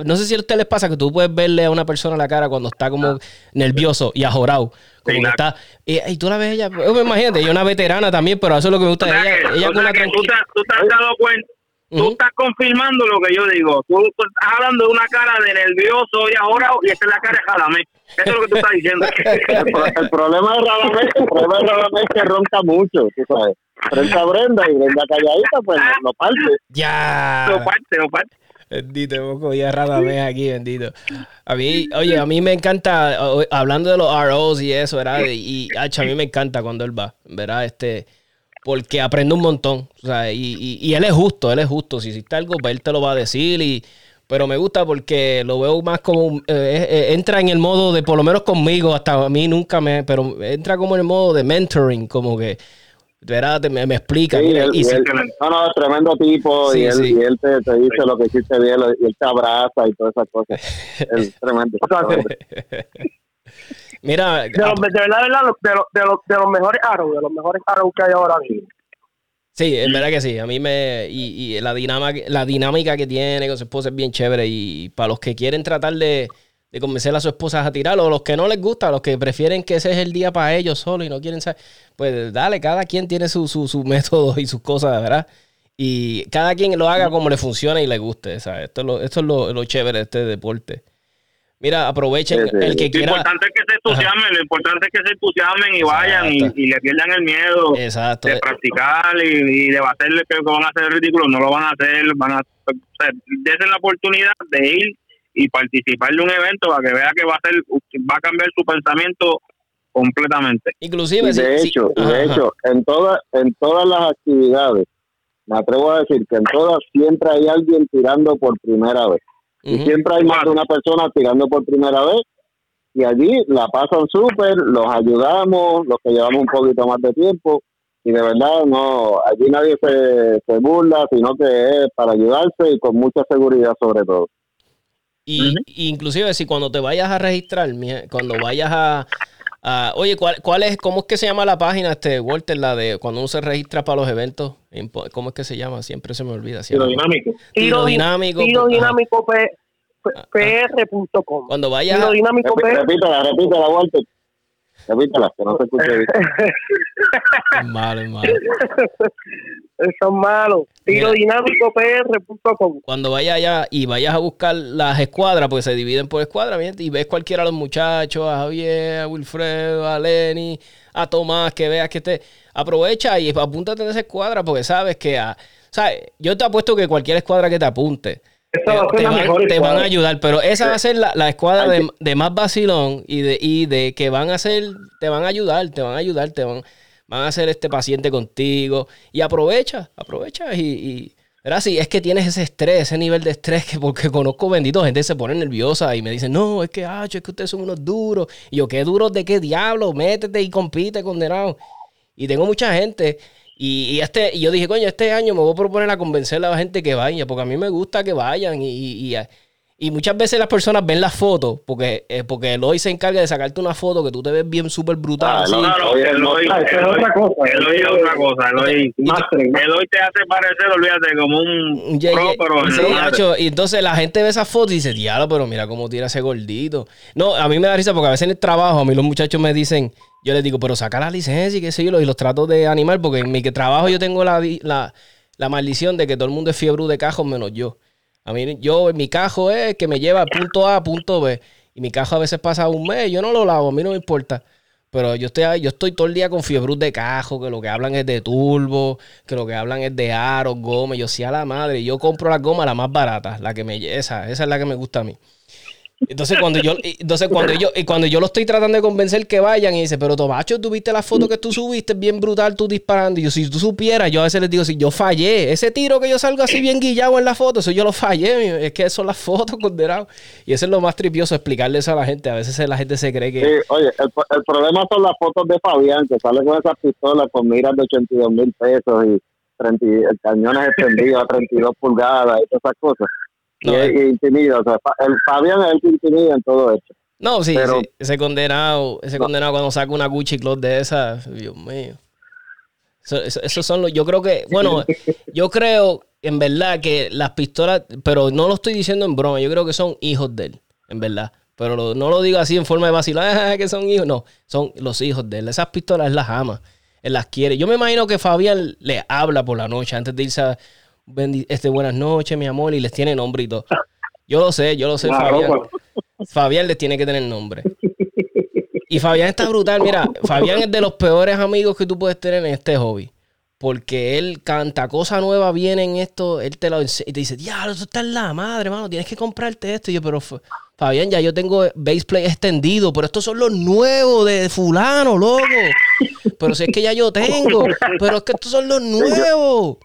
B: no sé si a ustedes les pasa que tú puedes verle a una persona la cara cuando está como nervioso y ajorado, como que está, y, tú la ves ella, pues, imagínate, ella es una veterana también, pero eso es lo que me gusta de ella, ella con una
E: tranquilidad. Tú, te has dado cuenta, Tú estás confirmando lo que yo digo. Tú, estás hablando de una cara de nervioso y ahora y esta es la cara de Radamé. Eso es lo que tú estás diciendo. <laughs>
C: el, problema de Radamé, el problema de es que ronca mucho, tú sabes. Frente a Brenda y Brenda calladita, pues no, parte.
B: Ya.
E: No parte, no parte.
B: Bendito, poco ya Radamé aquí, bendito. A mí, oye, a mí me encanta, hablando de los ROs y eso, ¿verdad? Y, y a mí me encanta cuando él va, ¿verdad? Este porque aprende un montón. O sea, y, y, él es justo, él es justo. Si hiciste algo, pues él te lo va a decir. Y, pero me gusta porque lo veo más como. Eh, eh, entra en el modo de, por lo menos conmigo, hasta a mí nunca me. Pero entra como en el modo de mentoring, como que. ¿verdad? Me, explica.
C: y no, no, tremendo tipo. y, él, y él te, te, dice lo que hiciste bien, y él te abraza y todas esas cosas. <laughs> es tremendo. <laughs>
B: Mira,
D: de, los, de verdad, de, los, de, los, de los mejores aros, de los mejores aros que hay ahora mismo.
B: Sí, es verdad que sí. A mí me. Y, y la, dinámica, la dinámica que tiene con su esposa es bien chévere. Y para los que quieren tratar de, de convencer a su esposa a tirar, o los que no les gusta, los que prefieren que ese es el día para ellos solo y no quieren saber, pues dale, cada quien tiene su, su, su método y sus cosas, ¿verdad? Y cada quien lo haga como le funcione y le guste. ¿sabes? Esto es lo, esto es lo, lo chévere de este deporte. Mira, aprovechen el que quiera.
E: Lo importante es que se entusiasmen, lo importante es que se entusiasmen y vayan y, le pierdan el miedo de practicar y, de baterle que van a hacer ridículo, no lo van a hacer, van a o la oportunidad de ir y participar de un evento para que vea que va a ser, va a cambiar su pensamiento completamente.
B: Inclusive,
C: de hecho, de hecho, en todas, en todas las actividades, me atrevo a decir que en todas siempre hay alguien tirando por primera vez. Y siempre hay más de una persona tirando por primera vez. Y allí la pasan súper, los ayudamos, los que llevamos un poquito más de tiempo. Y de verdad, no, allí nadie se, se burla, sino que es para ayudarse y con mucha seguridad sobre todo.
B: Y, inclusive si cuando te vayas a registrar, cuando vayas a, Ah, oye, ¿cuál, ¿cuál es, cómo es que se llama la página, este, Walter, la de cuando uno se registra para los eventos? ¿Cómo es que se llama? Siempre se me olvida.
F: Tiro dinámico.
D: Tiro dinámico. Tiro dinámico pr.com.
B: Cuando vaya.
C: Tiro dinámico Repítela, repítela, Walter. Repítela, que no se escuche bien. <laughs>
B: es malo, es malo.
D: Eso es malo. Tirodinamicopr.com.
B: Cuando vayas allá y vayas a buscar las escuadras, porque se dividen por escuadras, y ves cualquiera de los muchachos, a Javier, a Wilfredo, a Lenny, a Tomás, que veas que te aprovecha y apúntate en esa escuadra, porque sabes que, a, ¿sabes? yo te apuesto que cualquier escuadra que te apunte, te, van, a ayudar, pero esa va a ser la, escuadra de, más vacilón y de, y de que van a ser, te van a ayudar, te van a ayudar, te van, van a ser este paciente contigo y aprovecha, aprovecha y, y ¿verdad? Sí, es que tienes ese estrés, ese nivel de estrés que porque conozco bendito gente se pone nerviosa y me dicen, no, es que, ah, es que ustedes son unos duros. Y yo, ¿qué duros de qué diablo? Métete y compite, condenado. Y tengo mucha gente y, este, y yo dije, coño, este año me voy a proponer a convencer a la gente que vaya, porque a mí me gusta que vayan. Y, y, muchas veces las personas ven las fotos, porque, eh, porque Eloy se encarga de sacarte una foto que tú te ves bien súper brutal.
E: Ah, no, no, Eloy, ah, es otra cosa. Eloy es otra cosa. Eloy, Eloy te hace parecer, olvídate, como un pro, pero
B: Y entonces la gente ve esas fotos y dice, diablo, pero mira cómo tira ese gordito. No, a mí me da risa porque a veces en el trabajo, a mí los muchachos me dicen yo les digo, pero saca la licencia y qué sé yo, y los trato de animar, porque en mi trabajo yo tengo la, la, maldición de que todo el mundo es fiebre de cajos menos yo. A mí, yo, mi cajo es que me lleva punto A a punto B. Y mi cajo a veces pasa un mes, yo no lo lavo, a mí no me importa. Pero yo estoy, yo estoy todo el día con fiebre de cajo, que lo que hablan es de turbo, que lo que hablan es de aros, goma. Yo sí a la madre, yo compro la goma la más barata, la que me, esa, esa es la que me gusta a mí. Entonces cuando yo, entonces cuando yo, cuando yo lo estoy tratando de convencer que vayan y dice, pero Tomacho, tú viste la foto que tú subiste, bien brutal, tú disparando. Y yo, si tú supieras, yo a veces les digo, si yo fallé, ese tiro que yo salgo así bien guillado en la foto, eso yo lo fallé, es que son las fotos condenadas. Y eso es lo más tripioso, explicarle eso a la gente. A veces la gente se cree que.
C: Sí, oye, el, problema son las fotos de Fabián, que sale con esas pistolas con miras de 82 mil pesos y 30, cañones extendidos a 32 pulgadas y todas esas cosas y, eh. intimida. O sea, el Fabián es el que intimida en todo esto.
B: No, sí, ese condenado, ese condenado cuando saca una Gucci Cloth de esas, Dios mío. Esos son los, yo creo que, bueno, <laughs> yo creo en verdad que las pistolas, pero no lo estoy diciendo en broma, yo creo que son hijos de él, en verdad. Pero no lo digo así en forma de vacilar, <laughs> que son hijos, no, son los hijos de él. Esas pistolas él las ama, él las quiere. Yo me imagino que Fabián le habla por la noche antes de irse a, este, buenas noches, mi amor, y les tiene nombre y todo. Yo lo sé, yo lo sé, Fabián. Fabián les tiene que tener nombre. Y Fabián está brutal. Mira, Fabián es de los peores amigos que tú puedes tener en este hobby. Porque él canta cosa nueva, viene en esto, él te lo y te dice, diablo, esto está en la madre, mano, tienes que comprarte esto. Y yo, pero Fabián, ya yo tengo baseplay extendido, pero estos son los nuevos de fulano, loco. Pero si es que ya yo tengo, pero es que estos son los nuevos.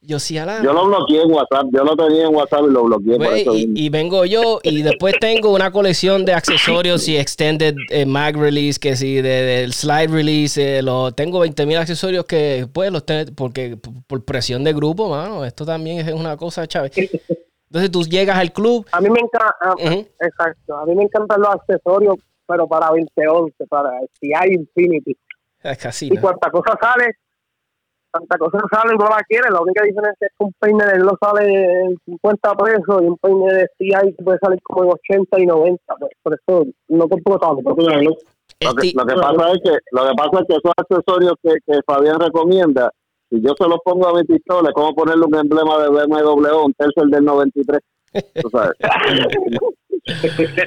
B: Yo sí a
C: Yo lo bloqueé en WhatsApp, yo lo tenía en WhatsApp y lo bloqueé.
B: Pues, y, vengo yo y <laughs> después tengo una colección de accesorios y extended eh, mag release, que si del slide release, eh, lo, tengo 20 mil accesorios que pues los tengo, porque por, presión de grupo, mano, esto también es una cosa, Chávez. Entonces tú llegas al club.
D: A mí me encanta, exacto, a mí me encantan los accesorios, pero para 2011, para si hay Infinity.
B: Es casi.
D: Y cuánta cosa sale, tanta cosa sale y no la quiere. La única diferencia es que un peine de él no sale en 50 pesos y un peine de CI puede salir como en 80 y 90. Pues, por eso no compro tanto. Lo que,
C: lo que pasa es que lo que pasa es que esos accesorios que, que Fabián recomienda, si yo se los pongo a mi pistola, como ponerle un emblema de BMW, un tercer del 93. Tú sabes. <laughs>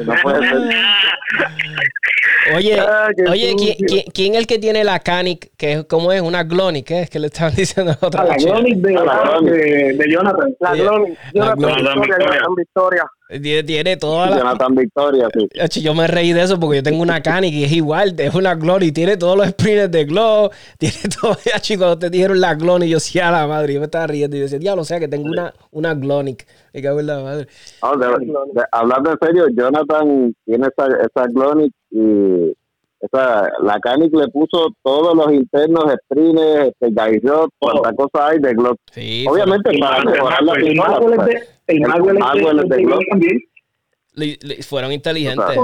B: no puede ser. <laughs> Oye, ah, oye ¿quién, ¿quién, es el que tiene la Canic? Que ¿Cómo es? ¿Una Glonic? ¿Qué es que le estaban <laughs> diciendo a otra
D: La Glonic de, de, Jonathan. La Glonic. Jonathan, Victoria.
B: Tiene, tiene toda la.
C: Jonathan Victoria, sí.
B: Yo me reí de eso porque yo tengo una Canic y es igual, es una Glonic. Tiene todos los sprints de Glow. <laughs> Tiene todo. Ya, chicos, te dijeron la Glonic. Yo sí, a la madre. Yo me estaba riendo y yo decía, diablo, o sea que tengo una, una Glonic. Me cago en la madre.
C: hablando en serio, Jonathan tiene esa, esa Glonic y esa, la Canic le puso todos los internos, sprints, este, guide cuánta cosa hay de Glock. Obviamente para mejorar la
D: El Magwell es de Glock también.
B: fueron inteligentes.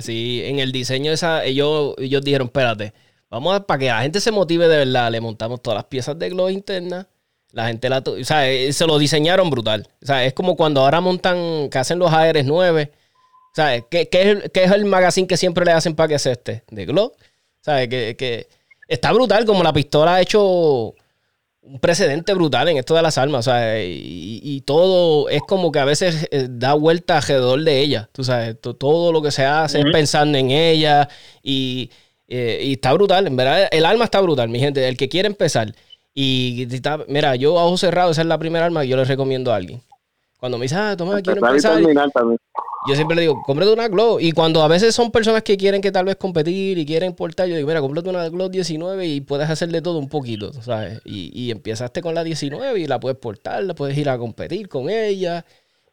B: Sí, en el diseño esa, ellos, ellos dijeron, espérate, vamos a, para que la gente se motive de verdad, le montamos todas las piezas de glow interna. La gente la, o sea, eh, se lo diseñaron brutal. O sea, es como cuando ahora montan, que hacen los ARs 9. ¿Sabes? ¿Qué, qué, es el, ¿Qué es el magazine que siempre le hacen para que sea este? De Glow. ¿Sabes? Que, que está brutal, como la pistola ha hecho un precedente brutal en esto de las armas, o sea, y, todo es como que a veces eh, da vuelta alrededor de ella, tú sabes, todo lo que se hace es pensando en ella y, eh, y, está brutal, en verdad, el arma está brutal, mi gente, el que quiere empezar y mira, yo a ojos cerrados, esa es la primera arma que yo le recomiendo a alguien. Cuando me dice, ah, toma, quiero empezar. Yo siempre le digo, cómprate una Glow. Y cuando a veces son personas que quieren que tal vez competir y quieren portar, yo digo, mira, cómprate una Glow 19 y puedes hacer de todo un poquito, ¿sabes? Y, y empezaste con la 19 y la puedes portar, la puedes ir a competir con ella.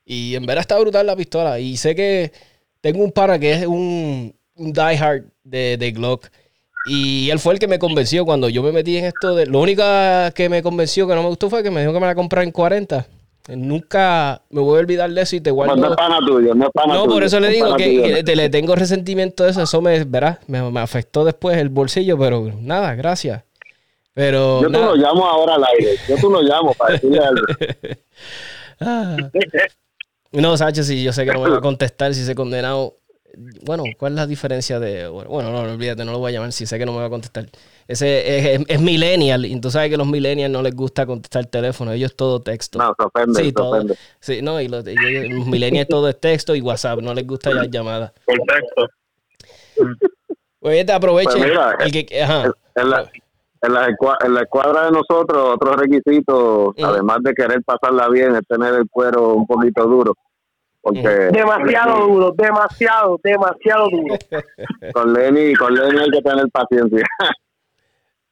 B: Y en verdad está brutal la pistola. Y sé que tengo un para que es un, un diehard de, de Glock. Y él fue el que me convenció cuando yo me metí en esto. De, lo único que me convenció que no me gustó fue que me dijo que me la comprara en 40. Nunca me voy a olvidar de eso y te guardo.
C: No, es pana tuyo, no es pana
B: No, por eso le digo que, te, le tengo resentimiento de eso. Eso me, verás, me, afectó después el bolsillo, pero nada, gracias. Pero.
C: Yo te lo llamo ahora al aire. Yo te lo llamo para decirle algo. <laughs>
B: Ah. No, Sánchez, si yo sé que no me va a contestar si se condenado. Bueno, ¿cuál es la diferencia de.? Bueno, no, no olvídate, no lo voy a llamar si sé que no me va a contestar. Ese es, millennial, y tú sabes que a los millennials no les gusta contestar el teléfono, ellos todo texto.
C: No, se ofende,
B: sí, todo, Sí, no, y los, millennials todo es texto y WhatsApp, no les gusta las llamadas.
E: Por texto.
B: Pues te aproveche. Pues
C: en, la, en, la, escuadra de nosotros, otro requisito, además de querer pasarla bien, es tener el cuero un poquito duro. Porque,
D: demasiado duro, demasiado, demasiado duro. <laughs>
C: con Lenny, con Lenny hay que tener paciencia.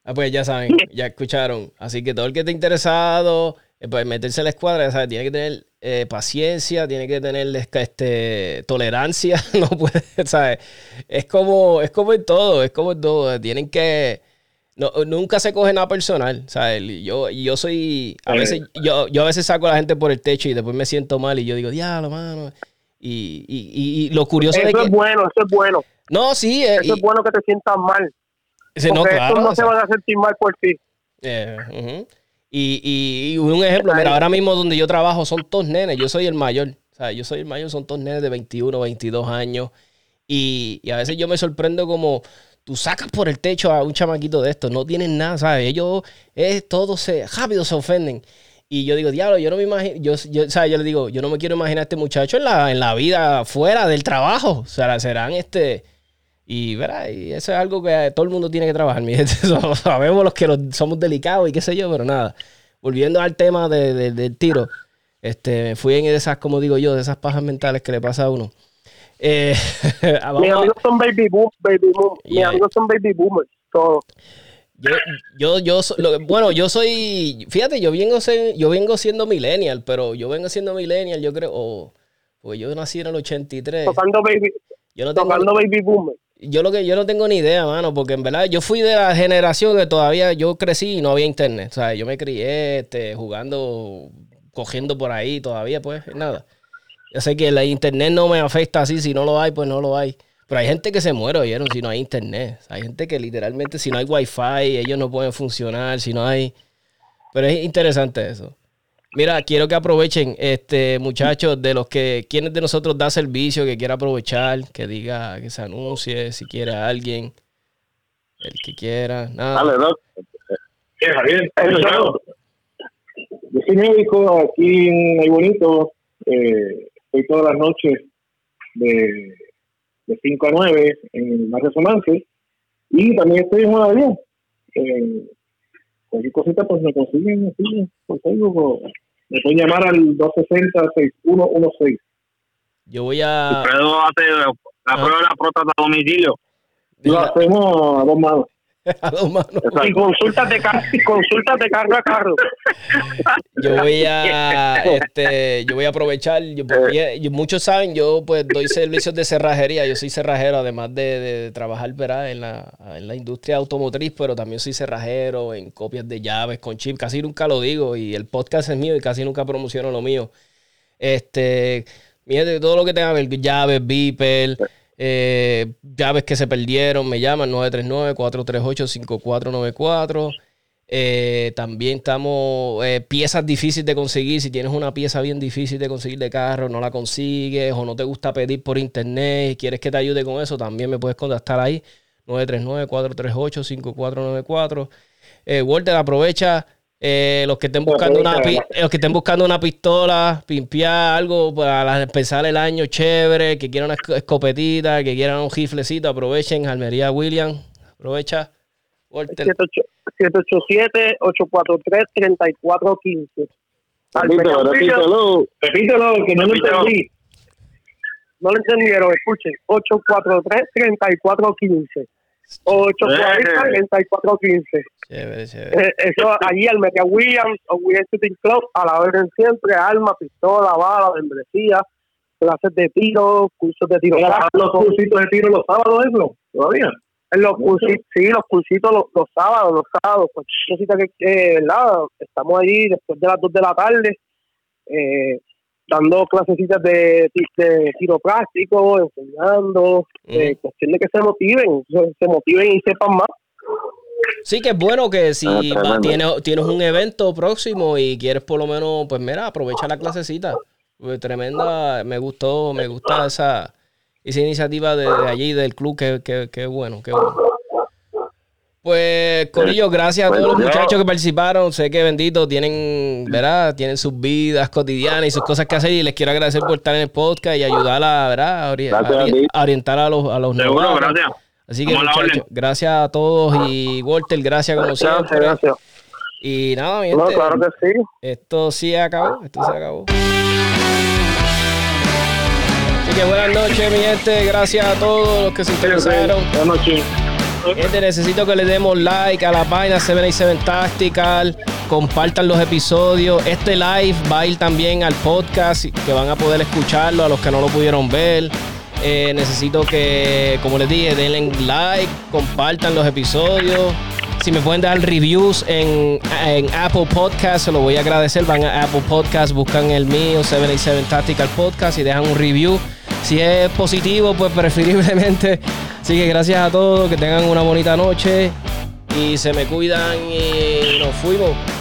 B: Ah, pues ya saben, ya escucharon. Así que todo el que esté interesado, eh, pues meterse en la escuadra, ¿sabes? tiene que tener eh, paciencia, tiene que tener este, tolerancia, <laughs> no puede, ¿sabes? Es como, es como en todo, es como en todo. Tienen que. nunca se coge nada personal, ¿sabes? Yo, yo soy. A veces, yo, yo a veces saco a la gente por el techo y después me siento mal y yo digo, diablo, mano. Y, y, y, lo curioso
D: eso
B: es que.
D: Eso es bueno, eso es bueno.
B: No, sí. Eh,
D: eso es bueno que te sientas mal
B: no, claro,
D: no se van a sentir mal por ti.
B: Eh, y, y, un ejemplo, mira, ahora mismo donde yo trabajo son todos nenes, yo soy el mayor. O sea, yo soy el mayor, son todos nenes de 21, 22 años. Y, a veces yo me sorprendo como tú sacas por el techo a un chamaquito de estos, no tienen nada, ¿sabes? Ellos, es, todos se, rápido se ofenden. Y yo digo, diablo, yo no me imagino, yo, yo, ¿sabes? yo le digo, yo no me quiero imaginar a este muchacho en la, en la vida fuera del trabajo. O sea, serán este y, ¿verdad? y eso es algo que todo el mundo tiene que trabajar, mi gente. <laughs> Sabemos los que somos delicados y qué sé yo, pero nada. Volviendo al tema del tiro, este, fui en esas, como digo yo, de esas pajas mentales que le pasa a uno.
D: Eh, <laughs> Mis amigos son baby boom, baby boom. Mis amigos son baby boomers, todos.
B: Yo, yo, yo, bueno, yo soy, fíjate, yo vengo, yo vengo siendo millennial, pero yo vengo siendo millennial, yo creo, pues yo nací en el 83.
D: Tocando baby, yo no tocando baby boomer
B: yo lo que yo no tengo ni idea, mano, porque en verdad yo fui de la generación que todavía yo crecí y no había internet. O sea, yo me crié este, jugando, cogiendo por ahí todavía, pues nada. Yo sé que la internet no me afecta así, si no lo hay, pues no lo hay. Pero hay gente que se muere, oyeron, si no hay internet. Hay gente que literalmente si no hay wifi, ellos no pueden funcionar, si no hay... Pero es interesante eso. Mira, quiero que aprovechen, este muchachos, de los que, quienes de nosotros da servicio, que quiera aprovechar, que diga, que se anuncie, si quiere a alguien, el que quiera, nada.
C: Dale, Doc.
F: Javier, yo soy médico aquí en Ay Bonito, eh, estoy todas las noches de, de 5 a 9 en más resonancia y también estoy en una Eh, cualquier cosita pues me consiguen así por Facebook me pueden llamar al 260-6116
B: yo voy a
E: Alfredo hace la ah. prueba de la próstata a domicilio.
F: Lo hacemos a dos manos
B: a <laughs> dos manos.
D: Y consultas de, consultas de carro a carro.
B: Yo voy a, este, yo voy a aprovechar. Yo, muchos saben, yo pues doy servicios de cerrajería. Yo soy cerrajero, además de, trabajar En, la, en la industria automotriz, pero también soy cerrajero en copias de llaves con chip. Casi nunca lo digo y el podcast es mío y casi nunca promociono lo mío. Este, mire, todo lo que tenga llaves, beeper Eh, llaves que se perdieron, me llaman 939-438-5494. Eh, también estamos eh, piezas difíciles de conseguir. Si tienes una pieza bien difícil de conseguir de carro, no la consigues o no te gusta pedir por internet y quieres que te ayude con eso, también me puedes contactar ahí. 939-438-5494. Eh, Walter, aprovecha eh, los que estén buscando una los que estén buscando una pistola, pimpear algo para empezar el año chévere, que quieran una escopetita, que quieran un riflecito, aprovechen Almería William, aprovecha.
D: Walter. 787-843-3415.
C: Repítelo, repítelo, repítelo, que no lo entendí.
D: No lo entendieron, escuchen. 843-3415. 840-3415. Chévere, chévere. Eh, eso allí al Media Williams o Williams Shooting Club, a la orden siempre, arma, pistola, bala, membresía, clases de tiro, cursos de tiro.
F: ¿Los cursitos de tiro los sábados, eso? ¿Todavía?
D: Los cursitos, sí, los cursitos los, los, sábados, los sábados, pues cosita que, eh, ¿verdad? Estamos ahí después de las 2 de la tarde, eh, dando clasecitas de, de tiro práctico, enseñando, eh, cuestión de que se motiven, se, motiven y sepan más.
B: Sí, que es bueno que si ah, tienes, tienes un evento próximo y quieres por lo menos, pues mira, aprovecha la clasecita. Pues, tremenda, me gustó, me gusta esa esa iniciativa de, allí, del club, que, que, bueno, qué bueno. Pues, Corillo, gracias a todos los muchachos que participaron. Sé que bendito tienen, ¿verdad? Tienen sus vidas cotidianas y sus cosas que hacer. Y les quiero agradecer por estar en el podcast y ayudar a, ¿verdad? A, orientar a los, a los
E: Seguro, gracias.
B: Así que, muchachos, gracias a todos. Y Walter, gracias como siempre. Gracias. Y nada, mi
D: claro que sí.
B: Esto sí acabó. Esto se acabó. Así que buenas noches, mi gente. Gracias a todos los que se interesaron.
F: Buenas noches.
B: Gente, necesito que le demos like a la página 77 Tactical. Compartan los episodios. Este live va a ir también al podcast que van a poder escucharlo a los que no lo pudieron ver. Eh, necesito que, como les dije, denle like, compartan los episodios. Si me pueden dar reviews en, en Apple Podcast, se lo voy a agradecer. Van a Apple Podcast, buscan el mío, 77 Tactical Podcast y dejan un review. Si es positivo, pues <laughs> preferiblemente. Así que gracias a todos, que tengan una bonita noche y se me cuidan y nos fuimos.